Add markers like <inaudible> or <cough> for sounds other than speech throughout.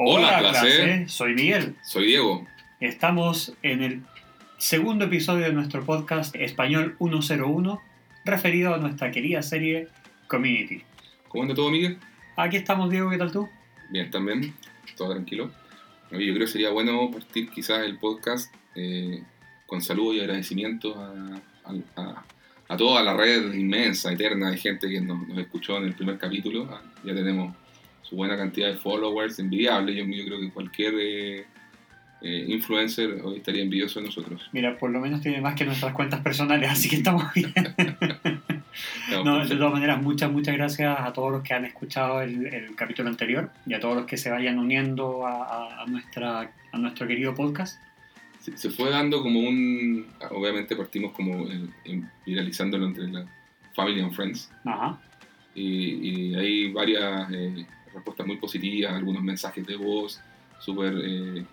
Hola, clase. Soy Miguel. Soy Diego. Estamos en el segundo episodio de nuestro podcast Español 101, referido a nuestra querida serie Community. ¿Cómo anda todo, Miguel? Aquí estamos, Diego, ¿qué tal tú? Bien, también. Todo tranquilo. Yo creo que sería bueno partir quizás el podcast eh, con saludos y agradecimientos a, a, toda la red inmensa, eterna de gente que nos, escuchó en el primer capítulo. Ah, ya tenemos su buena cantidad de followers, envidiable. Yo, yo creo que cualquier eh, eh, influencer hoy estaría envidioso de nosotros. Mira, por lo menos tiene más que nuestras cuentas personales, así que estamos bien. <laughs> no, de todas maneras, muchas, muchas gracias a todos los que han escuchado el, capítulo anterior y a todos los que se vayan uniendo a, a nuestra, a nuestro querido podcast se, fue dando como un. Obviamente partimos como viralizándolo entre la Family and Friends. Ajá. Y, hay varias eh, respuestas muy positivas, algunos mensajes de voz súper eh,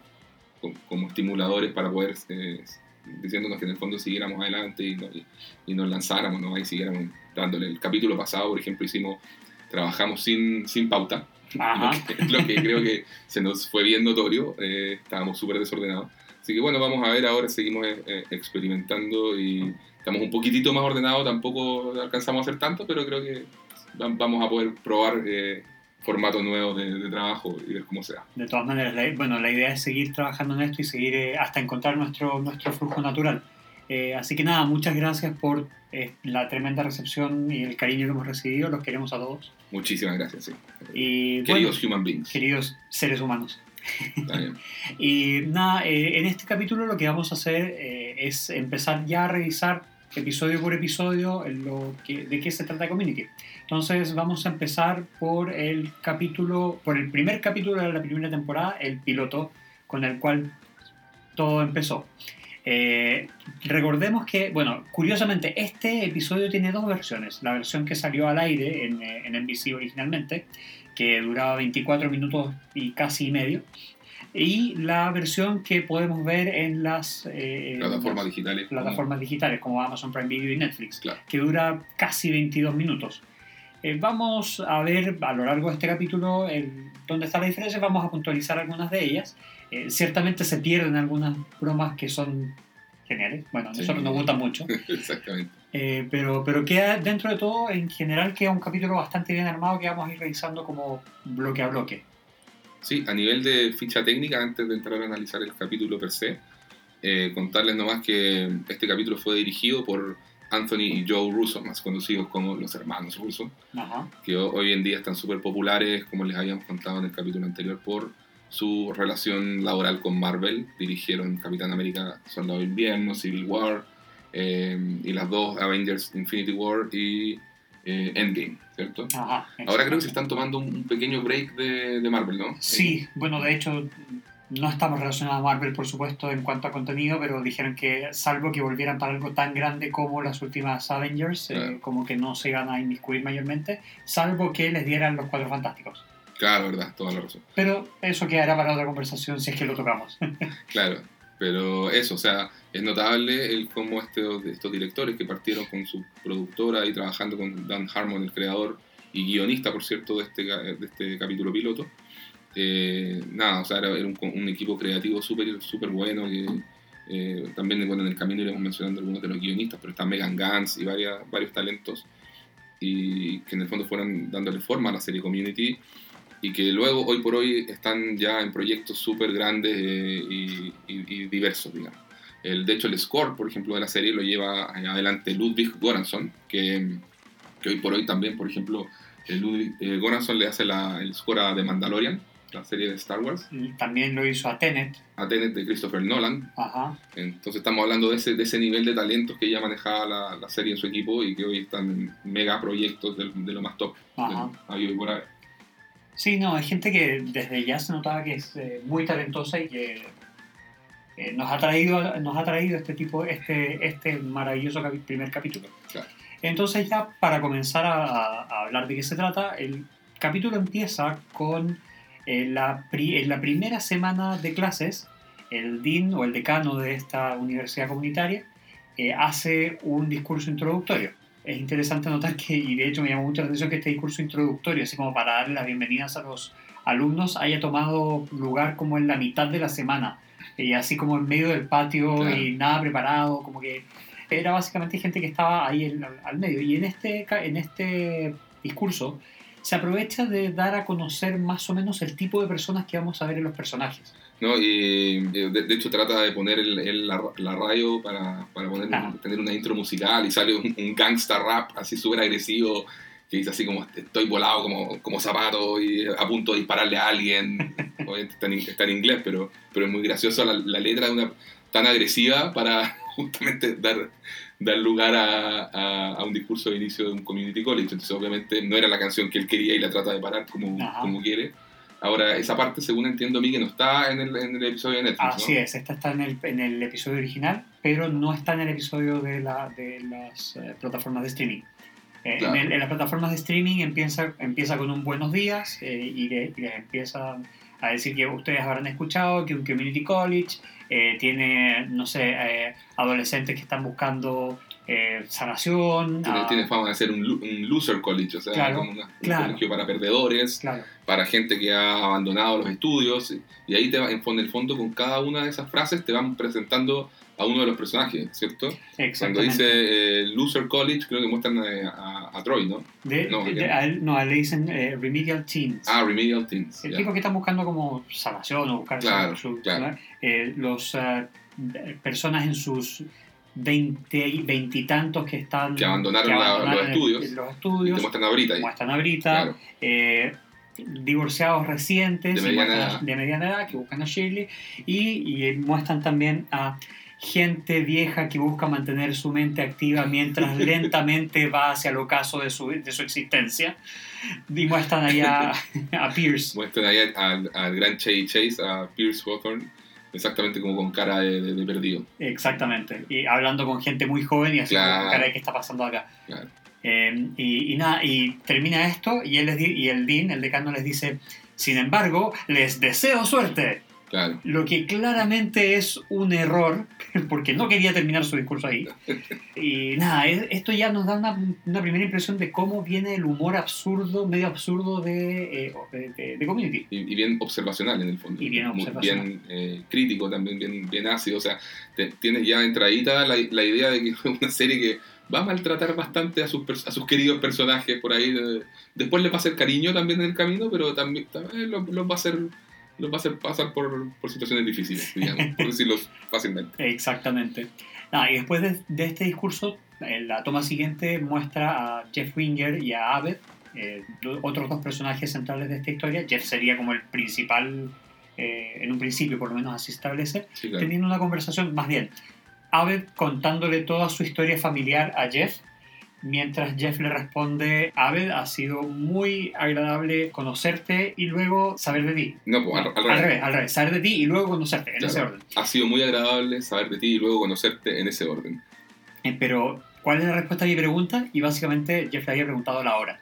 como estimuladores para poder. Eh, diciéndonos que en el fondo siguiéramos adelante y, nos lanzáramos ¿no? y siguiéramos dándole. El capítulo pasado, por ejemplo, hicimos. Trabajamos sin, sin pauta. Ajá. Lo, que, creo que se nos fue bien notorio. estábamos súper desordenados. Así que bueno, vamos a ver ahora, seguimos eh, eh, experimentando y estamos un poquitito más ordenados, tampoco alcanzamos a hacer tanto, pero creo que vamos a poder probar eh, formatos nuevos de, trabajo y ver cómo sea. De todas maneras, la, bueno, la idea es seguir trabajando en esto y seguir hasta encontrar nuestro, nuestro flujo natural. así que nada, muchas gracias por la tremenda recepción y el cariño que hemos recibido, los queremos a todos. Muchísimas gracias, sí. Y, queridos human beings. Queridos seres humanos. <laughs> y nada, eh, en este capítulo lo que vamos a hacer eh, es empezar ya a revisar episodio por episodio lo que, de qué se trata Community. Entonces vamos a empezar por el capítulo, por el primer capítulo de la primera temporada, el piloto con el cual todo empezó. Eh, recordemos que, bueno, curiosamente, este episodio tiene dos versiones. La versión que salió al aire en, en NBC originalmente, que duraba 24 minutos y casi medio, y la versión que podemos ver en las eh, plataformas digitales plataformas digitales como Amazon Prime Video y Netflix que dura casi 22 minutos. Eh, vamos a ver a lo largo de este capítulo dónde está la diferencia vamos a puntualizar algunas de ellas. Eh, ciertamente se pierden algunas bromas que son geniales bueno nosotros nos gusta mucho. <laughs> Exactamente. Eh, pero, pero queda, dentro de todo, en general, queda un capítulo bastante bien armado que vamos a ir revisando como bloque a bloque. Sí, a nivel de ficha técnica, antes de entrar a analizar el capítulo per se, eh, contarles nomás que este capítulo fue dirigido por Anthony y Joe Russo, más conocidos como los hermanos Russo, que hoy en día están súper populares, como les habíamos contado en el capítulo anterior, por su relación laboral con Marvel. Dirigieron Capitán América, Soldado de Invierno, Civil War, eh, y las dos Avengers Infinity War y eh, Endgame, ¿cierto? Ahora creo que se están tomando un pequeño break de, de Marvel, ¿no? Sí, eh, bueno, de hecho no estamos relacionados a Marvel, por supuesto, en cuanto a contenido, pero dijeron que salvo que volvieran para algo tan grande como las últimas Avengers, como que no se iban a inmiscuir mayormente, salvo que les dieran los Cuatro Fantásticos. Claro, verdad, toda la razón. Pero eso quedará para otra conversación si es que lo tocamos. <laughs> claro, pero eso, o sea, es notable el cómo este, estos directores que partieron con su productora y trabajando con Dan Harmon, el creador y guionista, por cierto, de este, de este capítulo piloto, eh, nada, o sea, era, un, equipo creativo súper super bueno que eh, también bueno, en el camino iremos mencionando algunos de los guionistas, pero está Megan Gantz y varias, varios talentos y que en el fondo fueron dándole forma a la serie Community y que luego, hoy por hoy, están ya en proyectos súper grandes eh, y, diversos, digamos. El, de hecho, el score, por ejemplo, de la serie lo lleva adelante Ludwig Göransson, que, que hoy por hoy también, por ejemplo, Ludwig eh, le hace la, el score a The Mandalorian, la serie de Star Wars. Y también lo hizo a Tenet. A Tenet de Christopher Nolan. Ajá. Entonces estamos hablando de ese, de ese nivel de talentos que ya manejaba la, la, serie en su equipo y que hoy están en mega proyectos de, de lo más top. Ajá. hoy por ahí. Sí, no, hay gente que desde ya se notaba que es eh, muy talentosa y que eh, nos, ha traído, nos ha traído este tipo, este, este maravilloso primer capítulo. Entonces ya para comenzar a, hablar de qué se trata, el capítulo empieza con eh, la, en la primera semana de clases, el dean o el decano de esta universidad comunitaria hace un discurso introductorio es interesante notar que, y de hecho me llamó mucho la atención que este discurso introductorio, así como para darle las bienvenidas a los, alumnos haya tomado lugar como en la mitad de la semana, y así como en medio del patio y nada preparado, como que era básicamente gente que estaba ahí al medio. Y en este, en este discurso se aprovecha de dar a conocer más o menos el tipo de personas que vamos a ver en los personajes. ¿No? Y de, hecho trata de poner el, la, radio para, para poner, tener una intro musical y sale un, un gangsta rap así súper agresivo que dice así como estoy volado como, como zapato y a punto de dispararle a alguien. <laughs> Obviamente está en, está en, inglés, pero, pero es muy graciosa la, la, letra de una tan agresiva para <laughs> justamente dar, dar lugar a, a, un discurso de inicio de un community college. Entonces obviamente no era la canción que él quería y la trata de parar como, como quiere. Ahora, esa parte, según entiendo a mí, que no está en el, en el episodio de Netflix. Así es, esta está en el, en el episodio original, pero no está en el episodio de, la, de las eh, plataformas de streaming. Eh, en, las plataformas de streaming empieza, empieza con un buenos días eh, y, les, empieza a decir que ustedes habrán escuchado que un community college eh, tiene, no sé, adolescentes que están buscando sanación. Tiene, ah, fama de ser un, un, loser college, o sea, como un colegio para perdedores, para gente que ha abandonado los estudios. Y ahí te va, en el fondo, con cada una de esas frases te van presentando a uno de los personajes, ¿cierto? Cuando dice eh, Loser College, creo que muestran eh, a, a, Troy, ¿no? no, a le dicen eh, Remedial Teens. Ah, Remedial Teens. El tipo que está buscando como salvación o buscar claro, su, claro. los personas en sus veintitantos que están que abandonaron, los, estudios, los estudios y te muestran a Brita, muestran a Brita divorciados recientes de mediana, edad. de mediana edad que buscan a Shirley y, y muestran también a gente vieja que busca mantener su mente activa mientras <laughs> lentamente va hacia el ocaso de su, de su existencia. Y muestran ahí a, <laughs> Pierce. Muestran ahí al, gran Chase Chase, a Pierce Hawthorne, exactamente como con cara de, perdido. Exactamente. Y hablando con gente muy joven y así con cara de qué está pasando acá. Eh, y, nada, y termina esto y, él les y el Dean, el decano, les dice, sin embargo, les deseo suerte. Lo que claramente es un error, <laughs> porque no quería terminar su discurso ahí. Y nada, esto ya nos da una, primera impresión de cómo viene el humor absurdo, medio absurdo de, eh, de, Community. Y, bien observacional en el fondo. Y bien observacional. Bien eh, crítico también, bien, bien ácido. O sea, tienes ya entradita la, la idea de que es <laughs> una serie que va a maltratar bastante a sus, a sus queridos personajes por ahí. Después le va a hacer cariño también en el camino, pero también, también los va a hacer los va a hacer pasar por, por situaciones difíciles, digamos, <laughs> por decirlo fácilmente. Exactamente. y después de, este discurso, en la toma siguiente muestra a Jeff Winger y a Abed, eh, otros dos personajes centrales de esta historia. Jeff sería como el principal, eh, en un principio por lo menos así establece, teniendo una conversación, más bien, Abed contándole toda su historia familiar a Jeff mientras Jeff le responde, Abed, ha sido muy agradable conocerte y luego saber de ti. No, pues al, revés. al, revés. saber de ti y luego conocerte, en ese orden. Ha sido muy agradable saber de ti y luego conocerte en ese orden. Eh, pero, ¿cuál es la respuesta a mi pregunta? Y básicamente Jeff le había preguntado la hora.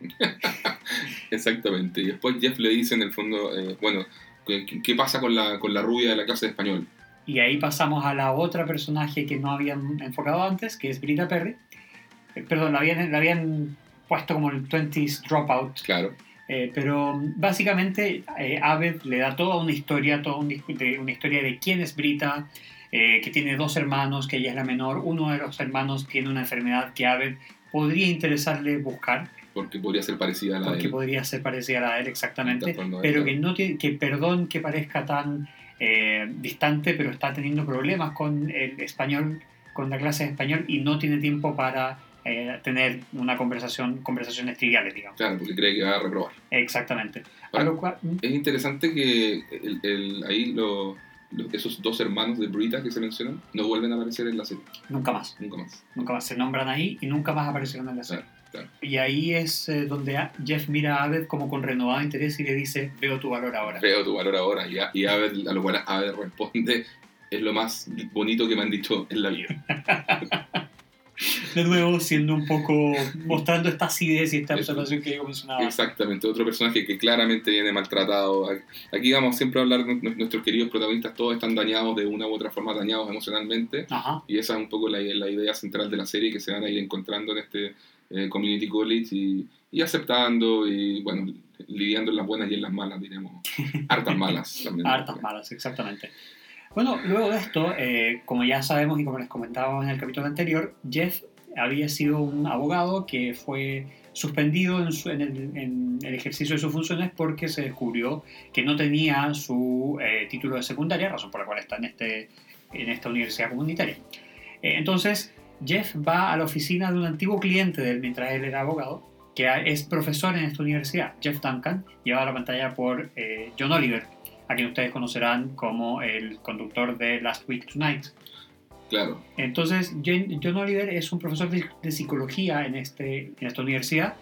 <laughs> Exactamente. Y después Jeff le dice en el fondo, eh, bueno, ¿qué, pasa con la, con la rubia de la clase de español? Y ahí pasamos a la otra personaje que no habían enfocado antes, que es Brita Perry, perdón, la habían, habían puesto como el 20s Dropout. Claro. Eh, pero básicamente eh, Abed le da toda una historia, toda una, historia de quién es Brita, que tiene dos hermanos, que ella es la menor. Uno de los hermanos tiene una enfermedad que Abed podría interesarle buscar. Porque podría ser parecida a la de él. Porque podría ser parecida a la de él, exactamente. Pero que no tiene, que perdón que parezca tan distante, pero está teniendo problemas con el español, con la clase de español y no tiene tiempo para eh, tener una conversación, conversaciones triviales, digamos. Claro, porque cree que va a reprobar. Exactamente. ¿Mm? es interesante que el, ahí esos dos hermanos de Brita que se mencionan no vuelven a aparecer en la serie. Nunca más. Nunca más. Nunca más. Se nombran ahí y nunca más aparecieron en la serie. Y ahí es eh, donde Jeff mira a Abed como con renovado interés y le dice, veo tu valor ahora. Veo tu valor ahora. Y, y Abed, a lo cual Abed responde, es lo más bonito que me han dicho en la vida. <laughs> <laughs> de nuevo siendo un poco mostrando esta acidez y esta observación que yo mencionaba. Exactamente, otro personaje que claramente viene maltratado. Aquí vamos siempre a hablar nuestros queridos protagonistas, todos están dañados de una u otra forma, dañados emocionalmente. Y esa es un poco la, la, idea central de la serie que se van a ir encontrando en este, eh, Community College y, y, aceptando y, bueno, lidiando en las buenas y en las malas, diremos. <laughs> Hartas malas también. Hartas malas, exactamente. Bueno, luego de esto, eh, como ya sabemos y como les comentábamos en el capítulo anterior, Jeff había sido un abogado que fue suspendido en, el, ejercicio de sus funciones porque se descubrió que no tenía su eh, título de secundaria, razón por la cual está en, este, en esta universidad comunitaria. Eh, entonces, Jeff va a la oficina de un antiguo cliente de él mientras él era abogado, que es profesor en esta universidad, Jeff Duncan, llevado a la pantalla por eh, John Oliver, a quien ustedes conocerán como el conductor de Last Week Tonight. Claro. Entonces, John Oliver es un profesor de, psicología en, este, en esta universidad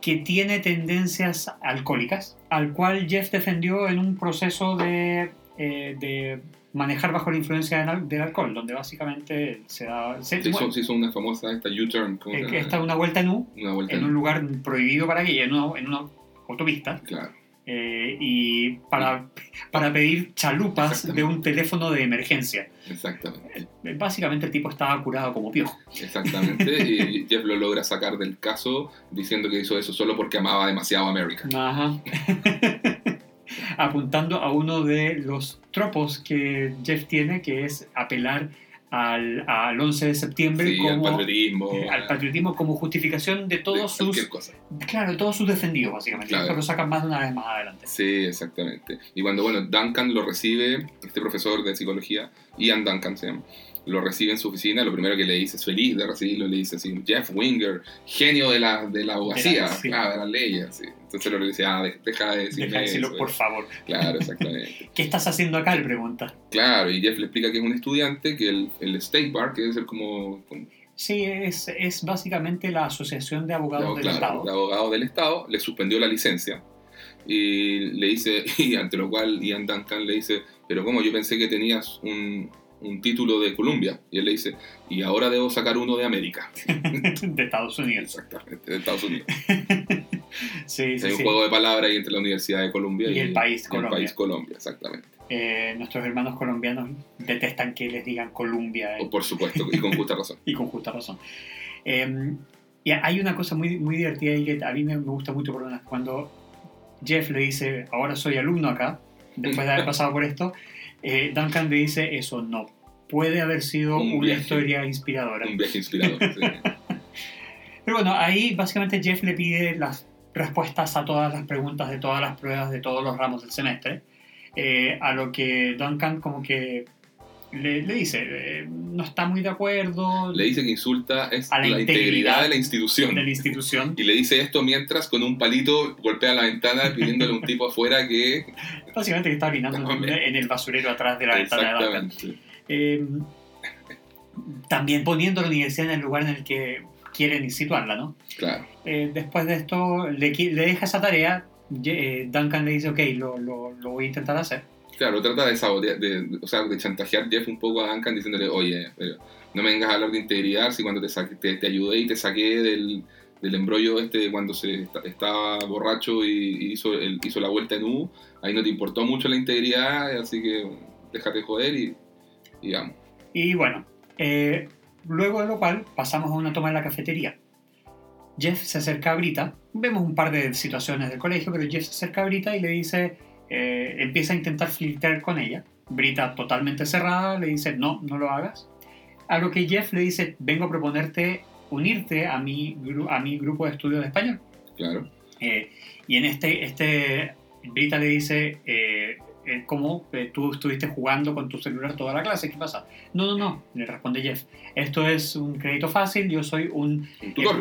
que tiene tendencias alcohólicas, al cual Jeff defendió en un proceso de, eh, de manejar bajo la influencia del, alcohol, donde básicamente se da... Se, hizo, una famosa esta U-turn. Eh, esta una vuelta en U, en, un lugar prohibido para que en una, en una autopista. Claro. Eh, y para, para pedir chalupas de un teléfono de emergencia. Exactamente. Eh, básicamente el tipo estaba curado como piojo. Exactamente, <laughs> y Jeff lo logra sacar del caso diciendo que hizo eso solo porque amaba demasiado a América. Ajá. <laughs> Apuntando a uno de los tropos que Jeff tiene, que es apelar al, al 11 de septiembre como, al patriotismo, eh, al patriotismo como justificación de todos sus claro todos sus defendidos básicamente. Claro. lo sacan más de una vez más adelante. Sí exactamente. Y cuando bueno Duncan lo recibe este profesor de psicología Ian Duncan se llama lo recibe en su oficina, lo primero que le dice es feliz de recibirlo, le dice así, Jeff Winger, genio de la, de la abogacía, de, la, de las leyes. Entonces lo le dice, ah, deja de decirme deja decirlo, por favor. Claro, <laughs> exactamente. ¿Qué estás haciendo acá? Le pregunta. Claro, y Jeff le explica que es un estudiante, que el, el State Bar, que debe ser como... Sí, es, es, básicamente la Asociación de Abogados del Estado. De abogados del Estado le suspendió la licencia y le dice, <laughs> y ante lo cual Ian Duncan le dice, pero ¿cómo? Yo pensé que tenías un, un título de Columbia. Y él le dice, y ahora debo sacar uno de América. <laughs> de Estados Unidos. Exactamente, de Estados Unidos. <laughs> sí, sí, Hay un juego de palabras ahí entre la Universidad de Columbia y, el país Colombia. El país Colombia, exactamente. Eh, nuestros hermanos colombianos detestan que les digan Columbia. Oh, por supuesto, y con justa razón. <laughs> y con justa razón. Em, y hay una cosa muy, muy divertida y que a mí me gusta mucho cuando Jeff le dice, ahora soy alumno acá, después de haber pasado por esto, eh, Duncan le dice eso no puede haber sido una historia inspiradora. Un viaje inspirador, sí. <laughs> Pero bueno, ahí básicamente Jeff le pide las respuestas a todas las preguntas de todas las pruebas de todos los ramos del semestre, eh, a lo que Duncan como que le, dice, eh, no está muy de acuerdo. Le dice que insulta es la, integridad, de la institución. De la institución. Y le dice esto mientras con un palito golpea la ventana pidiéndole a un tipo afuera que... Básicamente que está <laughs> orinando en el basurero atrás de la ventana de Duncan. Eh, también poniendo la universidad en el lugar en el que quieren situarla, ¿no? Claro. Eh, después de esto, le, le, deja esa tarea, Duncan le dice, ok, lo, lo, lo voy a intentar hacer Claro, trata de, de, o sea, de chantajear Jeff un poco a Duncan diciéndole, oye, no me vengas a hablar de integridad si cuando te, ayudé y te saqué del, embrollo este cuando se estaba borracho y, hizo, la vuelta en U, ahí no te importó mucho la integridad, así que déjate joder y, y vamos. Y bueno, eh, luego de lo cual pasamos a una toma en la cafetería. Jeff se acerca a Brita, vemos un par de situaciones del colegio, pero Jeff se acerca a Brita y le dice, eh, empieza a intentar flirtear con ella. Brita totalmente cerrada le dice, no, no lo hagas. A lo que Jeff le dice, vengo a proponerte unirte a mi, a mi grupo de estudio de español. Claro. Eh, y en este, este, Brita le dice, eh, ¿cómo eh, tú estuviste jugando con tu celular toda la clase? ¿Qué pasa? No, no, no, le responde Jeff. Esto es un crédito fácil, yo soy un,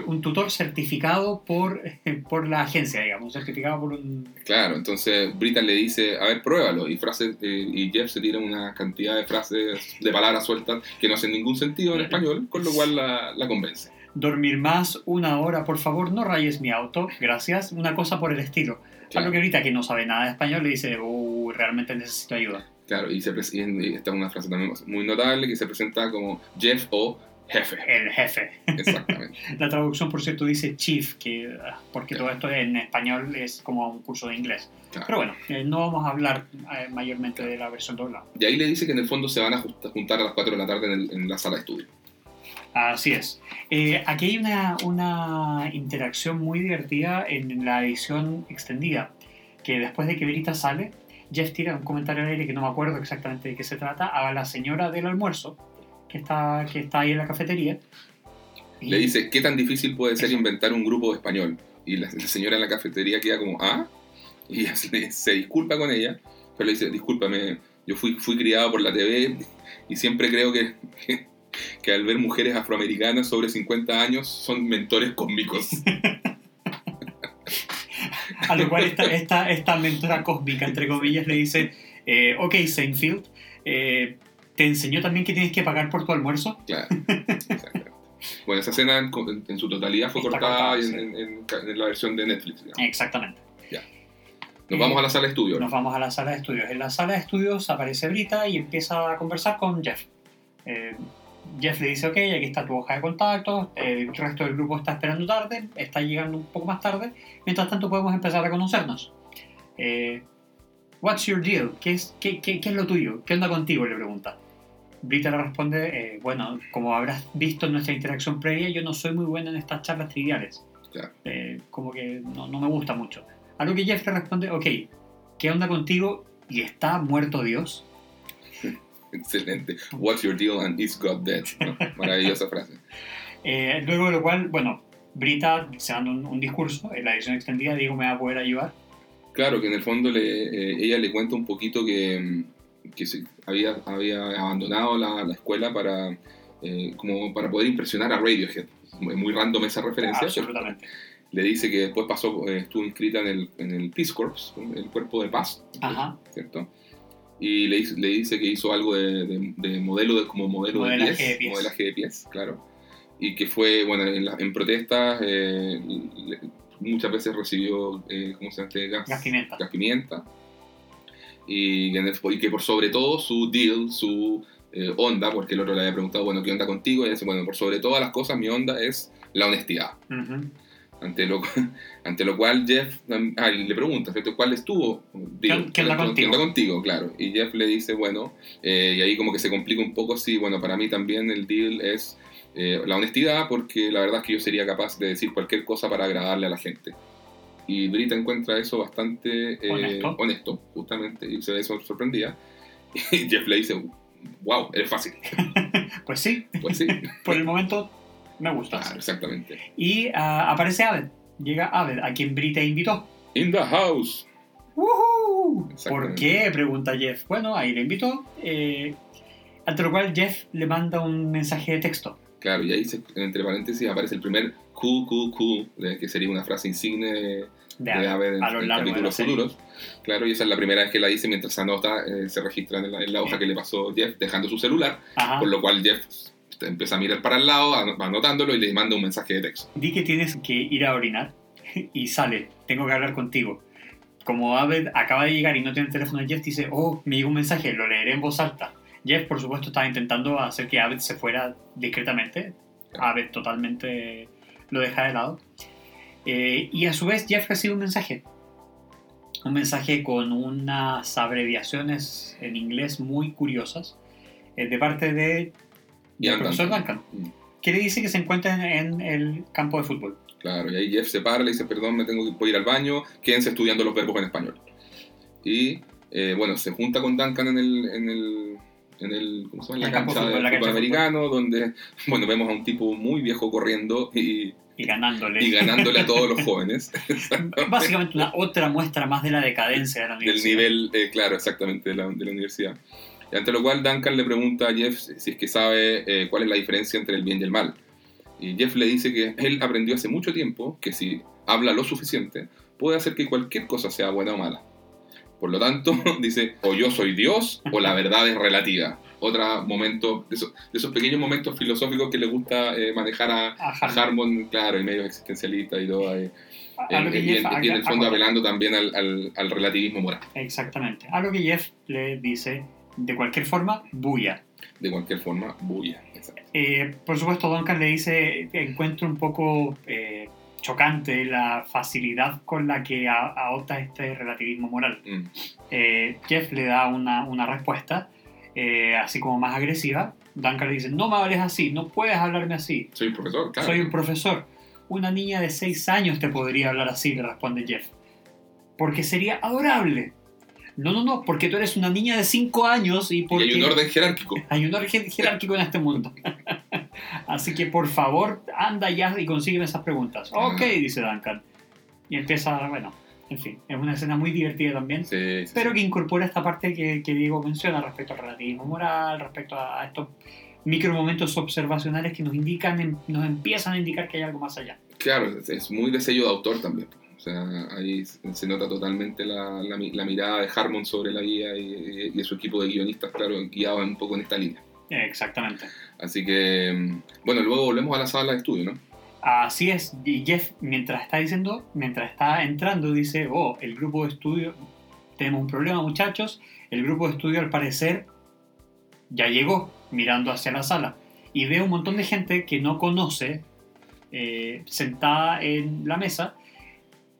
un, tutor. certificado por, <laughs> por la agencia, digamos, certificado por un... Claro, entonces Brita le dice, a ver, pruébalo, y, frases, eh, y Jeff se tira una cantidad de frases, de palabras sueltas que no hacen ningún sentido en español, con lo cual la, la convence. Dormir más una hora, por favor, no rayes mi auto, gracias, una cosa por el estilo. Claro. que ahorita que no sabe nada de español le dice, uh, realmente necesito ayuda. Claro, y, se y esta es una frase también muy notable que se presenta como Jeff o jefe. El jefe. Exactamente. <laughs> la traducción, por cierto, dice chief, que, ah, porque todo esto en español es como un curso de inglés. Pero bueno, eh, no vamos a hablar eh, mayormente de la versión doblada. Y ahí le dice que en el fondo se van a juntar a las 4 de la tarde en, en la sala de estudio. Así es. Eh, aquí hay una, una, interacción muy divertida en la edición extendida, que después de que Verita sale, Jeff tira un comentario al aire que no me acuerdo exactamente de qué se trata, a la señora del almuerzo, que está, que está ahí en la cafetería. Le dice, ¿qué tan difícil puede ser inventar un grupo de español? Y la, señora en la cafetería queda como, ¿ah? Y <laughs> se, se disculpa con ella, pero le dice, discúlpame, yo fui, fui criado por la TV y siempre creo que, que, al ver mujeres afroamericanas sobre 50 años son mentores cósmicos. <laughs> A lo cual esta, esta, esta, mentora cósmica, entre comillas, le dice, eh, ok, Seinfeld, eh, ¿te enseñó también que tienes que pagar por tu almuerzo? Claro, Bueno, esa escena en, su totalidad fue cortada, en, la versión de Netflix. Exactamente. Nos vamos a la sala de estudios. Nos vamos a la sala de estudios. En la sala de estudios aparece Brita y empieza a conversar con Jeff. Eh, Jeff le dice, ok, aquí está tu hoja de contacto, el resto del grupo está esperando tarde, está llegando un poco más tarde, mientras tanto podemos empezar a conocernos. Eh, What's your deal? ¿Qué es, qué, qué, qué es, lo tuyo? ¿Qué onda contigo? Le pregunta. Brita le responde, eh, bueno, como habrás visto en nuestra interacción previa, yo no soy muy buena en estas charlas triviales. como que no, no me gusta mucho. A lo que Jeff le responde, ok, ¿qué onda contigo? ¿Y está muerto Dios? Excelente. What's your deal and is God dead? Maravillosa frase. <laughs> Eh, luego de lo cual, bueno, Brita se dando un, discurso, en la edición extendida, Diego me va a poder ayudar. Claro, que en el fondo le, eh, ella le cuenta un poquito que, que se, había, había abandonado la, la escuela para, eh, como para poder impresionar a Radiohead. Muy random esa referencia. Absolutamente le dice que después pasó, eh, estuvo inscrita en el, en el Peace Corps, el cuerpo de paz, ¿cierto? Y le, le, dice que hizo algo de, de, modelo de, como modelo de pies, modelaje de pies, claro. Y que fue, bueno, en, en protestas eh, muchas veces recibió, eh, ¿cómo se llama? Gas, pimienta. Gas pimienta. Y, y, que por sobre todo su deal, su onda, porque el otro le había preguntado, bueno, ¿qué onda contigo? Y dice, bueno, por sobre todas las cosas mi onda es la honestidad. Ante lo, <laughs> ante lo cual Jeff ah, le pregunta, ¿cuál estuvo? ¿Qué, anda contigo? contigo? Claro. Y Jeff le dice, bueno, eh, y ahí como que se complica un poco, sí, bueno, para mí también el deal es eh, la honestidad, porque la verdad es que yo sería capaz de decir cualquier cosa para agradarle a la gente. Y Brita encuentra eso bastante eh, honesto. justamente, y se ve sorprendida. <laughs> Y Jeff le dice, wow, eres fácil. <laughs> pues sí. Pues sí. Por el momento me gusta. exactamente. Y ah, aparece Abed. Llega Abed, a quien Brita invitó. In the house. ¿Por qué? Pregunta Jeff. Bueno, ahí le invitó. Eh, ante lo cual Jeff le manda un mensaje de texto. Claro, y ahí entre paréntesis aparece el primer cool, cool, cool, que sería una frase insigne de, Abed en, en capítulos futuros. Claro, y esa es la primera vez que la dice mientras anota, eh, se registra en la, hoja que le pasó Jeff, dejando su celular, por lo cual Jeff empieza a mirar para el lado, va anotándolo y le manda un mensaje de texto. Di que tienes que ir a orinar y sale, tengo que hablar contigo. Como Abed acaba de llegar y no tiene el teléfono de Jeff, dice, oh, me llegó un mensaje, lo leeré en voz alta. Jeff, por supuesto, estaba intentando hacer que Abed se fuera discretamente. Abed totalmente lo deja de lado. Eh, y a su vez, Jeff recibe un mensaje. Un mensaje con unas abreviaciones en inglés muy curiosas eh, de parte de y el profesor Duncan, que le dice que se encuentra en, el campo de fútbol. Claro, y ahí Jeff se para, le dice, perdón, me tengo que ir al baño, quédense estudiando los verbos en español. Y eh, bueno, se junta con Duncan en el, en el, en el ¿cómo se llama? En la cancha de fútbol americano, donde, <laughs> bueno, vemos a un tipo muy viejo corriendo y... Y ganándole. Y ganándole a todos los <laughs> jóvenes. Básicamente una otra muestra más de la decadencia de la universidad. Del nivel, eh, claro, exactamente, de la, de la universidad. Ante lo cual Duncan le pregunta a Jeff si es que sabe eh, cuál es la diferencia entre el bien y el mal. Y Jeff le dice que él aprendió hace mucho tiempo que si habla lo suficiente, puede hacer que cualquier cosa sea buena o mala. Por lo tanto, <laughs> dice, o yo soy Dios o la verdad es relativa. Otro momento, de esos, pequeños momentos filosóficos que le gusta eh, manejar a, Harmon, claro, y medios existencialistas y todo. Eh, y, en el fondo apelando también al, al, al relativismo moral. Exactamente. Algo que Jeff le dice de cualquier forma, bulla. De cualquier forma, bulla. Eh, por supuesto, Duncan le dice, encuentro un poco eh, chocante la facilidad con la que adopta este relativismo moral. Mm. Eh, Jeff le da una, una respuesta eh, así como más agresiva, Duncan le dice, no me hables así, no puedes hablarme así. Soy un profesor, claro. Soy un profesor. Una niña de 6 años te podría hablar así, le responde Jeff. Porque sería adorable. No, no, no, porque tú eres una niña de 5 años y porque... Y hay un orden jerárquico. Hay un orden jerárquico en este mundo. <laughs> Así que por favor, anda ya y consígueme esas preguntas. Ok, dice Duncan. Y empieza, bueno, en fin, es una escena muy divertida también, Sí, sí, pero que incorpora esta parte que, que Diego menciona respecto al relativismo moral, respecto a, estos micromomentos observacionales que nos indican, nos empiezan a indicar que hay algo más allá. Claro, es- es muy de sello de autor también. Sea, ahí se nota totalmente la, la mi- la mirada de Harmon sobre la guía y, su equipo de guionistas, claro, guiado un poco en esta línea. Exactamente. Así que, mm, bueno, luego volvemos a la sala de estudio, ¿no? Así es, y Jeff, mientras está diciendo, mientras está entrando, dice, oh, el grupo de estudio, tenemos un problema muchachos, el grupo de estudio al parecer ya llegó mirando hacia la sala y ve un montón de gente que no conoce eh, sentada en la mesa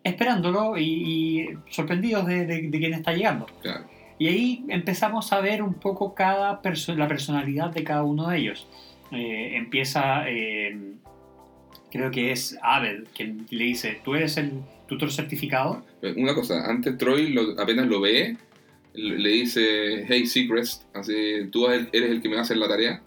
esperándolo y, y sorprendidos de, de, de quién está llegando. Claro. Y ahí empezamos a ver un poco cada perso la personalidad de cada uno de ellos. Eh, empieza, eh, creo que es Abel, quien le dice, ¿tú eres el tutor certificado? Una cosa, antes Troy lo- apenas lo ve, le dice, hey Seacrest, así, tú eres el que me hacer la tarea.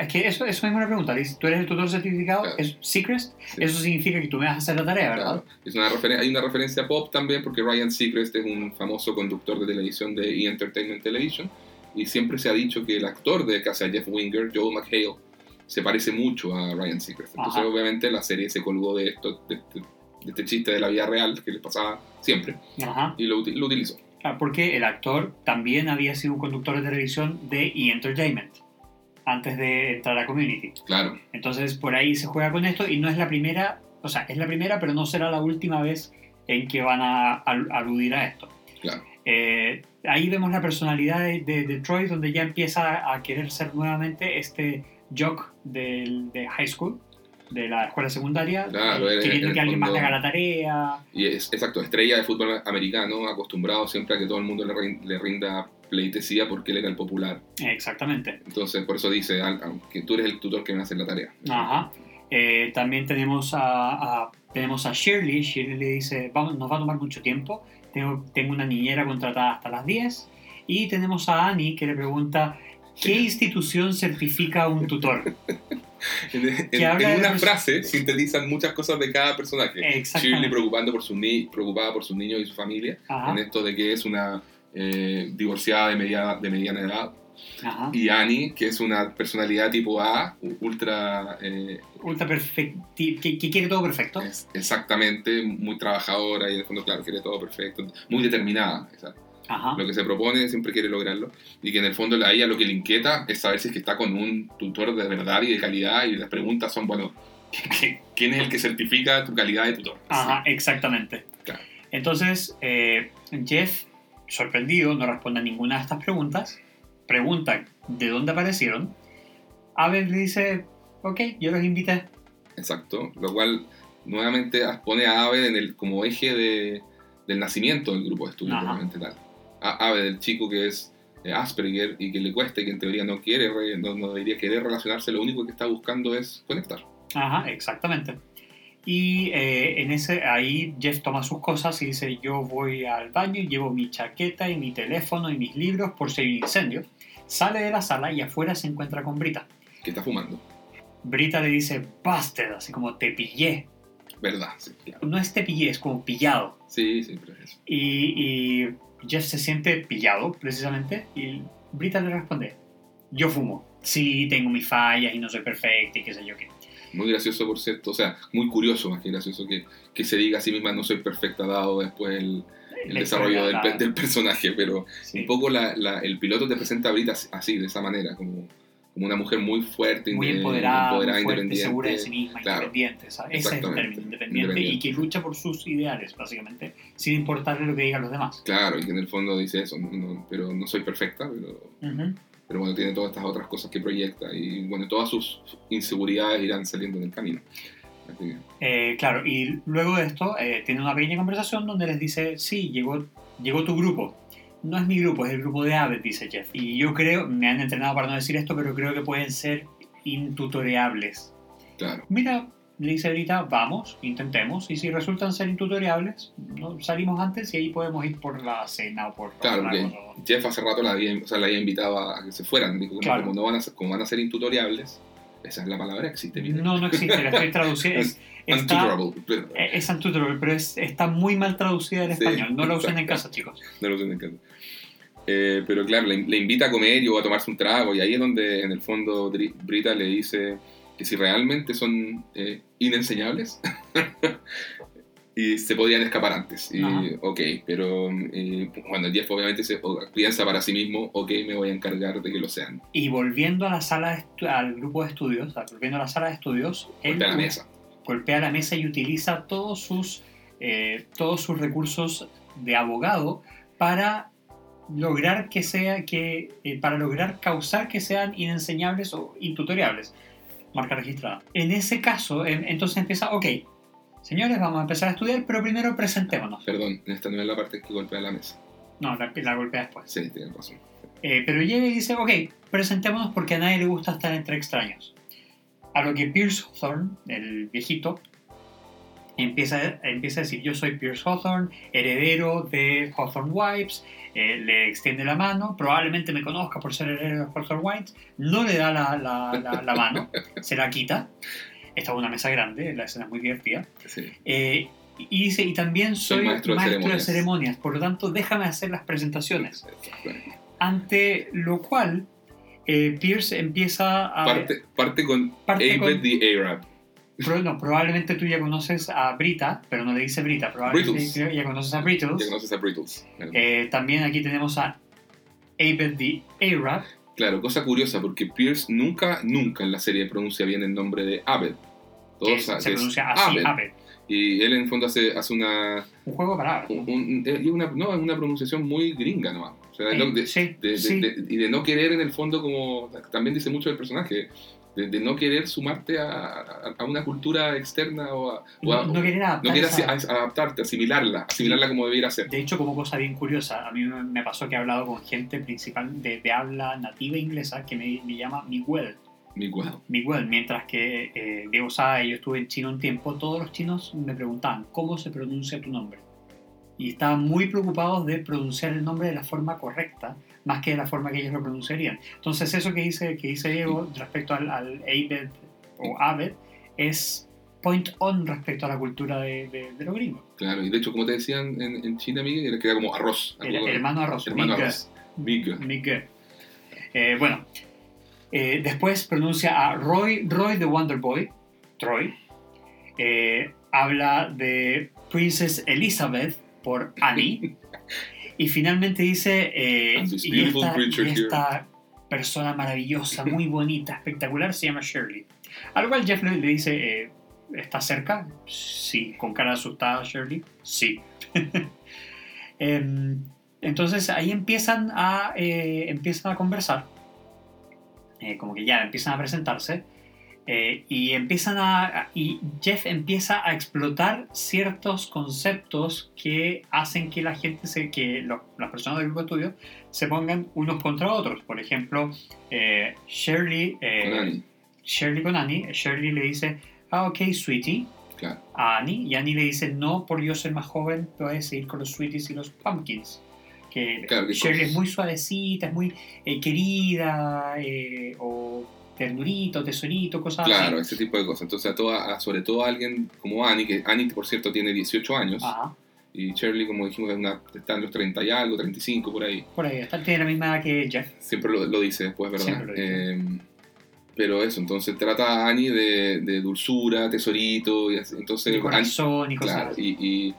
Es que eso, eso es una pregunta. ¿tú eres el tutor certificado? Claro. ¿Es Secret? Sí. Eso significa que tú me vas a hacer la tarea, ¿verdad? Claro. Es una referen- hay una referencia pop también porque Ryan Seacrest es un famoso conductor de televisión de E! Entertainment Television y siempre se ha dicho que el actor de que hace a Jeff Winger, Joel McHale, se parece mucho a Ryan Seacrest. Entonces Ajá. obviamente la serie se colgó de, esto, de, este, de este chiste de la vida real que les pasaba siempre Ajá. y lo, lo utilizó. Ah, Porque el actor también había sido un conductor de televisión de E! Entertainment antes de entrar a Community. Claro, Entonces por ahí se juega con esto y no es la primera, o sea, es la primera, pero no será la última vez en que van a al- aludir a esto. claro. Eh, ahí vemos la personalidad de, de, de Troy, donde ya empieza a querer ser nuevamente este jock del, de high school, de la escuela secundaria, Claro, eh, queriendo en que alguien más le haga la tarea. Y es, exacto, estrella de fútbol americano, acostumbrado siempre a que todo el mundo le, le rinda pleitesía porque él era el popular. Exactamente. Entonces, por eso dice al- que tú eres el tutor que me hace la tarea. Ajá. Eh, también tenemos a, a- tenemos a Shirley. Shirley le dice, Vamos, nos va a tomar mucho tiempo. Tengo, tengo una niñera contratada hasta las 10. Y tenemos a Annie que le pregunta, ¿qué institución certifica a un tutor? <laughs> En, en- en una los- frase sintetizan muchas cosas de cada personaje. Shirley preocupando por su ni preocupada por sus niños y su familia, Ajá, en esto de que es una eh, divorciada de, media, de mediana edad, ajá. y Annie, que es una personalidad tipo A, ultra eh, Ultra perfecto, que, que quiere todo perfecto. es exactamente, muy trabajadora y en el fondo, claro, quiere todo perfecto, muy determinada. Ajá. Lo que se propone siempre quiere lograrlo, y que en el fondo a ella lo que le inquieta es saber si es que está con un tutor de verdad y de calidad, y las preguntas son, bueno, ¿quién es el que certifica tu calidad de tutor? Ajá, exactamente. Claro. Entonces, eh, Jeff, sorprendido, no responde a ninguna de estas preguntas. Pregunta de dónde aparecieron. Abel le dice, ok, yo los invité. Exacto, lo cual nuevamente pone a Ave en el, como eje de, del nacimiento del grupo de estudio, tal. A- Ave, del chico que es eh, Asperger y que le cueste, que en teoría no quiere, re- no, no debería querer relacionarse, lo único que está buscando es conectar. Ajá, exactamente. Y eh, en ese, ahí Jeff toma sus cosas y dice, yo voy al baño y llevo mi chaqueta y mi teléfono y mis libros por si hay un incendio. Sale de la sala y afuera se encuentra con Brita. Que está fumando. Brita le dice, busted, así como te pillé. ¿Verdad? Sí, claro. No es te pillé, es como pillado. Sí, pero es eso. Y, y Jeff se siente pillado, precisamente, y Brita le responde, yo fumo. Sí, tengo mis fallas y no soy perfecta y qué sé yo qué. Muy gracioso, por cierto, o sea, muy curioso más que gracioso que, que se diga a sí misma no soy perfecta dado después el, desarrollo del, del personaje, pero sí. un poco la, la- el piloto te presenta a Brita así, de esa manera, como, como una mujer muy fuerte, muy inde- empoderada, muy fuerte, independiente. segura de sí misma, claro. independiente. ¿sabes? Ese es el término, independiente, y que lucha por sus ideales, básicamente, sin importarle lo que digan los demás. Claro, y que en el fondo dice eso, no- no- pero no soy perfecta, pero. Pero bueno, tiene todas estas otras cosas que proyecta y bueno, todas sus inseguridades irán saliendo en el camino. Así que, Eh, claro, y luego de esto eh, tiene una pequeña conversación donde les dice, sí, llegó, llegó tu grupo. no es mi grupo, es el grupo de Abbott, dice Jeff. Y yo creo, me han entrenado para no decir esto, pero creo que pueden ser intutoriables. Claro. Mira, dice Brita, vamos, intentemos, y si resultan ser intutoriables, ¿no? salimos antes y ahí podemos ir por la cena o por... Claro, porque Jeff hace rato la había, o sea, la había invitado a que se fueran, dijo, Claro. como, no van a ser, como van a ser intutoriables, esa es la palabra, existe bien. No, no existe, la estoy traduciendo. Es, <laughs> está, eh, es untutorable, pero es- está muy mal traducida en Sí, español. No la usen en casa, <laughs> chicos. No lo sé, me encanta. Eh, pero claro, le, le invita a comer y o a tomarse un trago, y ahí es donde en el fondo Brita le dice que si realmente son eh, inenseñables <laughs> y se podían escapar antes. Y, Ajá. ok, pero eh, bueno, Jeff obviamente se, piensa para sí mismo, ok, me voy a encargar de que lo sean. Y volviendo a la sala al grupo de estudios, volviendo a la sala de estudios, él Golpea la mesa. golpea la mesa y utiliza todos sus, eh, todos sus recursos de abogado para lograr que sea que eh, para lograr causar que sean inenseñables o intutoriables marca registrada en ese caso entonces empieza ok señores vamos a empezar a estudiar pero primero presentémonos Perdón, esta no es la parte que golpea la mesa. no la, la golpea después Sí, tienes razón. Eh, pero llega y dice, ok, presentémonos porque a nadie le gusta estar entre extraños. A lo que Pierce Hawthorne, el viejito, empieza, empieza a decir, yo soy Pierce Hawthorne, heredero de Hawthorne Wipes, eh, le extiende la mano, probablemente me conozca por ser heredero de Hawthorne Wipes, no le da la, la- la- la mano, <laughs> se la quita. Esta es una mesa grande, la escena es muy divertida. Sí. Eh, y dice, y también soy, maestro de ceremonias. ceremonias, por lo tanto déjame hacer las presentaciones. Ante lo cual, eh, Pierce empieza a... parte, parte con parte Abed con- the Arab. No, probablemente tú ya conoces a Brita, pero no le dice Brita, probablemente ya conoces a Brittles. Ya conoces a Brittles. Eh, también aquí tenemos a Abed the Arab. Claro, cosa curiosa, porque Pierce nunca, nunca en la serie pronuncia bien el nombre de Abed. Todos se pronuncia así, Abed. Abed. Y él en el fondo hace, hace una, Un juego de palabras. un- un- eh, una, no, es una pronunciación muy gringa nomás. O sea, de- sí, de- sí. de- y de no querer en el fondo como, también dice mucho del personaje, de, no querer sumarte a, a- a una cultura externa o a... o No, no querer no asi- adaptarte, asimilarla, asimilarla como debiera ser. De hecho, como cosa bien curiosa, a mí me pasó que he hablado con gente principal de, de habla nativa inglesa que me, me llama Miguel. Mi cuadro. Miguel, mientras que eh, Diego sabe, yo estuve en China un tiempo, todos los chinos me preguntaban cómo se pronuncia tu nombre. Y estaban muy preocupados de pronunciar el nombre de la forma correcta, más que de la forma que ellos lo pronunciarían. Entonces eso que dice, que dice Diego respecto al, al Abed o Abed es point on respecto a la cultura de, de, de los gringos. Claro, y de hecho, como te decían en, en China, Miguel, era que era como arroz. El, hermano arroz. hermano Miguel. arroz. Miguel. Miguel. Eh, bueno, eh, después pronuncia a Roy, Roy the Wonder Boy, Troy. Eh, habla de Princess Elizabeth por Annie. <laughs> y finalmente dice, eh, y esta, creature y here." esta persona maravillosa, muy <laughs> bonita, espectacular, se llama Shirley. A lo cual Jeff le, le dice, ¿está cerca? Sí. ¿Con cara asustada Shirley? Sí. <laughs> Em, entonces ahí empiezan a, empiezan a conversar, eh, como que ya empiezan a presentarse, eh, y empiezan a, y Jeff empieza a explotar ciertos conceptos que hacen que la gente, se, que lo- las personas del grupo de estudio se pongan unos contra otros. Por ejemplo, eh, Shirley, eh, Con Annie, Shirley con Annie, Shirley le dice, ah, ok, sweetie, claro. a Annie y Annie le dice no por yo ser más joven puedes seguir con los sweeties y los pumpkins que Claro, Shirley es muy suavecita es muy eh, querida eh, o ternurito tesorito cosas Claro, así ese tipo de cosas. Entonces, a toda, a- sobre todo a alguien como Annie, que Annie, por cierto, tiene 18 años, Ajá, y Shirley, como dijimos, es una- está en los 30 y algo, 35 por ahí. por ahí está tiene la misma edad que Jeff Siempre lo, lo dice después, ¿verdad? Siempre lo dice. Eh, pero eso, entonces trata a Annie de, de dulzura, tesorito, y así. entonces Annie- corazón y cosas claro, así y, y,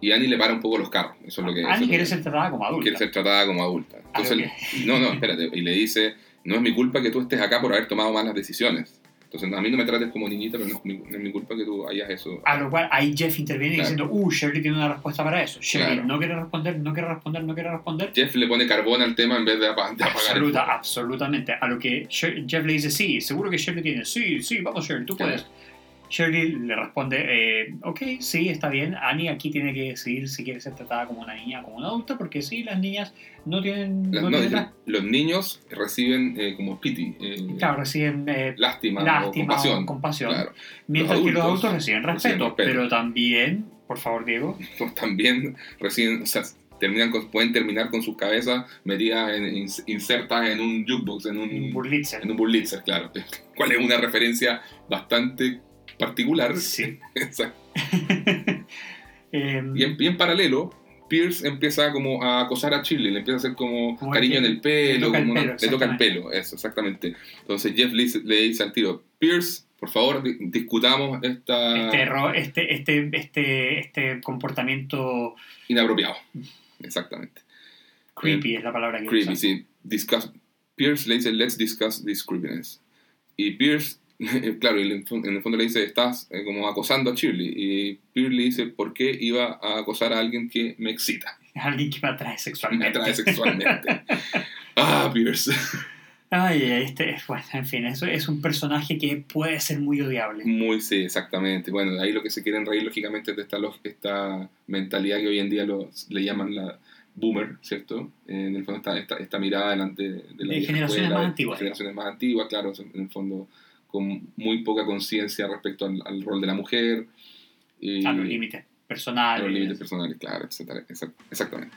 y Annie le para un poco los carros. Eso es lo que es Annie quiere que- ser tratada como adulta quiere ser tratada como adulta. A lo Entonces, no, no, espérate. Y le dice, no es mi culpa que tú estés acá por haber tomado malas decisiones. Entonces, a mí no me trates como niñita, pero no es mi, no es mi culpa que tú hayas eso. a lo cual ahí Jeff interviene Claro. diciendo uh Shirley tiene una respuesta para eso Shirley Claro. no quiere responder no quiere responder no quiere responder Jeff le pone carbón al tema en vez de, apa- de apagar el Absoluta, absolutamente. A lo que Jeff le dice, sí, seguro que Shirley tiene. Sí, sí, vamos Shirley, tú Claro. puedes. Shirley le responde, eh, ok, sí, está bien, Annie aquí tiene que decidir si quiere ser tratada como una niña o como una adulta, porque sí, las niñas no tienen... Las- no no, tienen la- los niños reciben eh, como pity, eh, claro, reciben eh, lástima, o compasión. o compasión, Claro. mientras Los que los adultos reciben respeto, reciben respeto. pero también, por favor, Diego, <laughs> también reciben, o sea, terminan con- pueden terminar con sus cabezas metidas, en, ins- insertas en un jukebox, en un, un Burlitzer. en un Burlitzer, claro. <laughs> Cual es una referencia bastante particular. Sí. <laughs> Exacto. <laughs> Eh, y, en, y en paralelo, Pierce empieza como a acosar a Shirley, le empieza a hacer como, Como cariño en el pelo, le toca el como una- pelo, le toca el pelo, eso, exactamente. Entonces Jeff le dice, le dice al tiro, Pierce, por favor, di- discutamos esta este, error- este, este, este, este comportamiento inapropiado. Exactamente. creepy es la palabra que Creepy, usa. sí. Discuss, Pierce le dice, let's discuss this creepiness. Y Pierce, <laughs> claro, y en el fondo le dice, estás eh, como acosando a Shirley. Y le dice, ¿por qué iba a acosar a alguien que me excita? Es <laughs> alguien que me atrae Me sexualmente. atrae sexualmente. <laughs> ah, Pierce. Ay, este, bueno, en fin, eso es un personaje que puede ser muy odiable. Muy, sí, exactamente. Bueno, ahí lo que se quieren reír, lógicamente, es de esta, esta mentalidad que hoy en día lo- le llaman la boomer, ¿cierto? En el fondo, esta, esta, esta mirada delante de, la De generaciones escuela, más antiguas. de generaciones más antiguas, claro, en el fondo, con muy poca conciencia respecto al, al rol de la mujer. Y, A los límites a personales. los límites personales, claro, etcétera, exact- exactamente.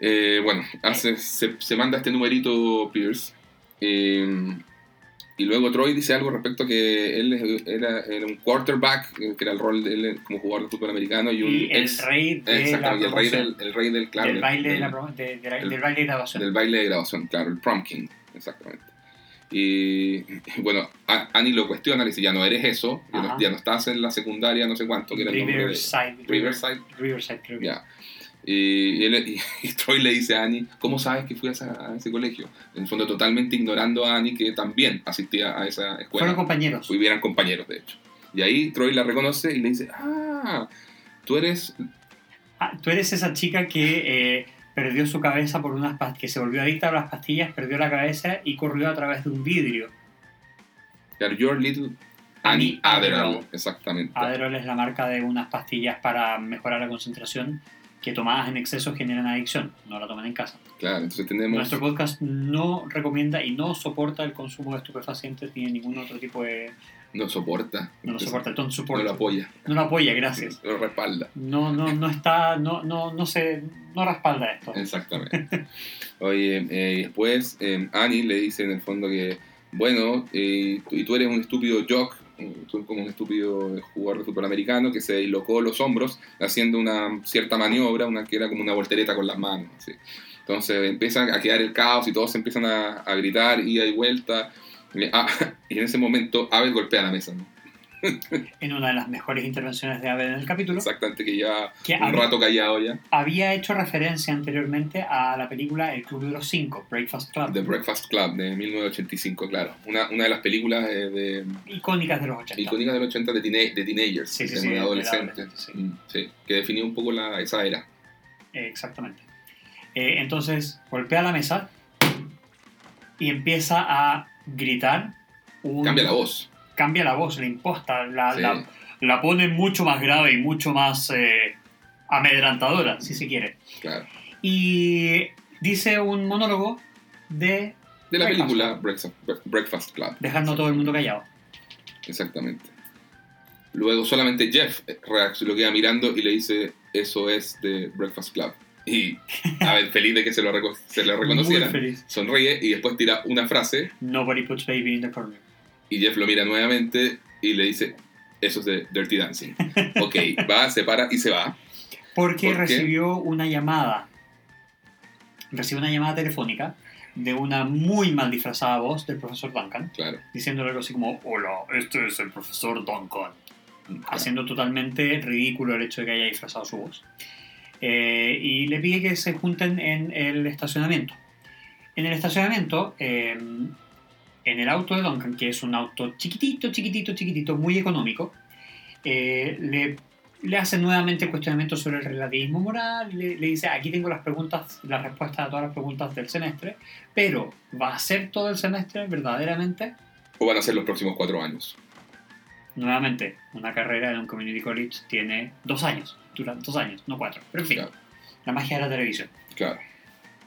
Eh, bueno, hace, se, se manda este numerito Pierce. eh, y luego Troy dice algo respecto a que él era, era un quarterback, eh, que era el rol de él como jugador de fútbol americano, y un Y el ex. rey de la Exactamente, el rey del, el rey del, claro, del baile de la la- del baile de graduación. del baile de graduación, claro, el prom king, exactamente. Y bueno, Annie lo cuestiona, le dice, ya no eres eso, ya no, Ajá. ya no estás en la secundaria, no sé cuánto, que era el nombre de... Riverside. Riverside. Riverside, creo. Ya. Y, y él- y- <laughs> y Troy le dice a Annie, ¿cómo sabes que fui a, esa- a ese colegio? En el fondo totalmente ignorando a Annie que también asistía a esa escuela. Fueron compañeros. Pues eran compañeros, de hecho. Y ahí Troy la reconoce y le dice, ah, tú eres... Ah, tú eres esa chica que eh, perdió su cabeza por unas pastillas, que se volvió adicta a las pastillas, perdió la cabeza y corrió a través de un vidrio. Your Little Annie. Adderall. Exactamente. Adderall es la marca de unas pastillas para mejorar la concentración que tomadas en exceso generan adicción. No la tomen en casa. Claro, entonces tenemos... Nuestro podcast no recomienda y no soporta el consumo de estupefacientes ni de ningún otro tipo de... No soporta. No lo Entonces, soporta, No lo apoya. No lo apoya, gracias. Lo respalda. No, no, no está, no, no, no se, no respalda esto. Exactamente. <laughs> Oye, eh, después eh, Annie le dice en el fondo que, bueno, eh, tú- y tú eres un estúpido jock, eh, tú eres como un estúpido jugador de fútbol americano que se dislocó los hombros haciendo una cierta maniobra, una que era como una voltereta con las manos. así. Entonces empiezan a quedar el caos y todos empiezan a, a gritar, ida y vuelta. Y, ah, <laughs> y en ese momento Abel golpea la mesa, ¿no? <laughs> En una de las mejores intervenciones de Abel en el capítulo, Exactamente, que ya que un rato callado ya. había hecho referencia anteriormente a la película El Club de los Cinco, Breakfast Club, The Breakfast Club de 1985, claro. Una, una de las películas de, icónicas de los 80. icónicas del 80 de, teen- de teenagers, Sí, sí, de sí, de adolescentes. Mm, sí, que definió un poco la, esa era. Eh, exactamente. Eh, entonces golpea la mesa y empieza a gritar. un- Cambia la voz. Cambia la voz, la imposta, la, Sí. la, la pone mucho más grave y mucho más eh, amedrantadora, si se quiere. Claro. Y dice un monólogo de De la Breakfast película. Breakfast, Breakfast Club. dejando a todo el mundo callado. Exactamente. Luego solamente Jeff lo queda mirando y le dice, eso es de Breakfast Club. Y a ver, feliz de que se lo, se lo reconocieran. Sonríe y después tira una frase Nobody puts baby in the corner. y Jeff lo mira nuevamente y le dice, eso es de Dirty Dancing. <laughs> Ok, va, se para y se va. Porque recibió una llamada. Recibió una llamada telefónica de una muy mal disfrazada voz del profesor Duncan, Claro. diciéndole algo así como, hola, este es el profesor Duncan. claro. Haciendo totalmente ridículo el hecho de que haya disfrazado su voz. Eh, y le pide que se junten en el estacionamiento. En el estacionamiento, eh, en el auto de Duncan, que es un auto chiquitito, chiquitito, chiquitito, muy económico, eh, le, le hace nuevamente el cuestionamiento sobre el relativismo moral, le, le dice, aquí tengo las preguntas, las respuestas a todas las preguntas del semestre, pero ¿va a ser todo el semestre verdaderamente? O van a ser los próximos cuatro años. nuevamente, una carrera en un community college tiene dos años, dura dos años, no cuatro. Pero en fin, la magia de la televisión. Claro.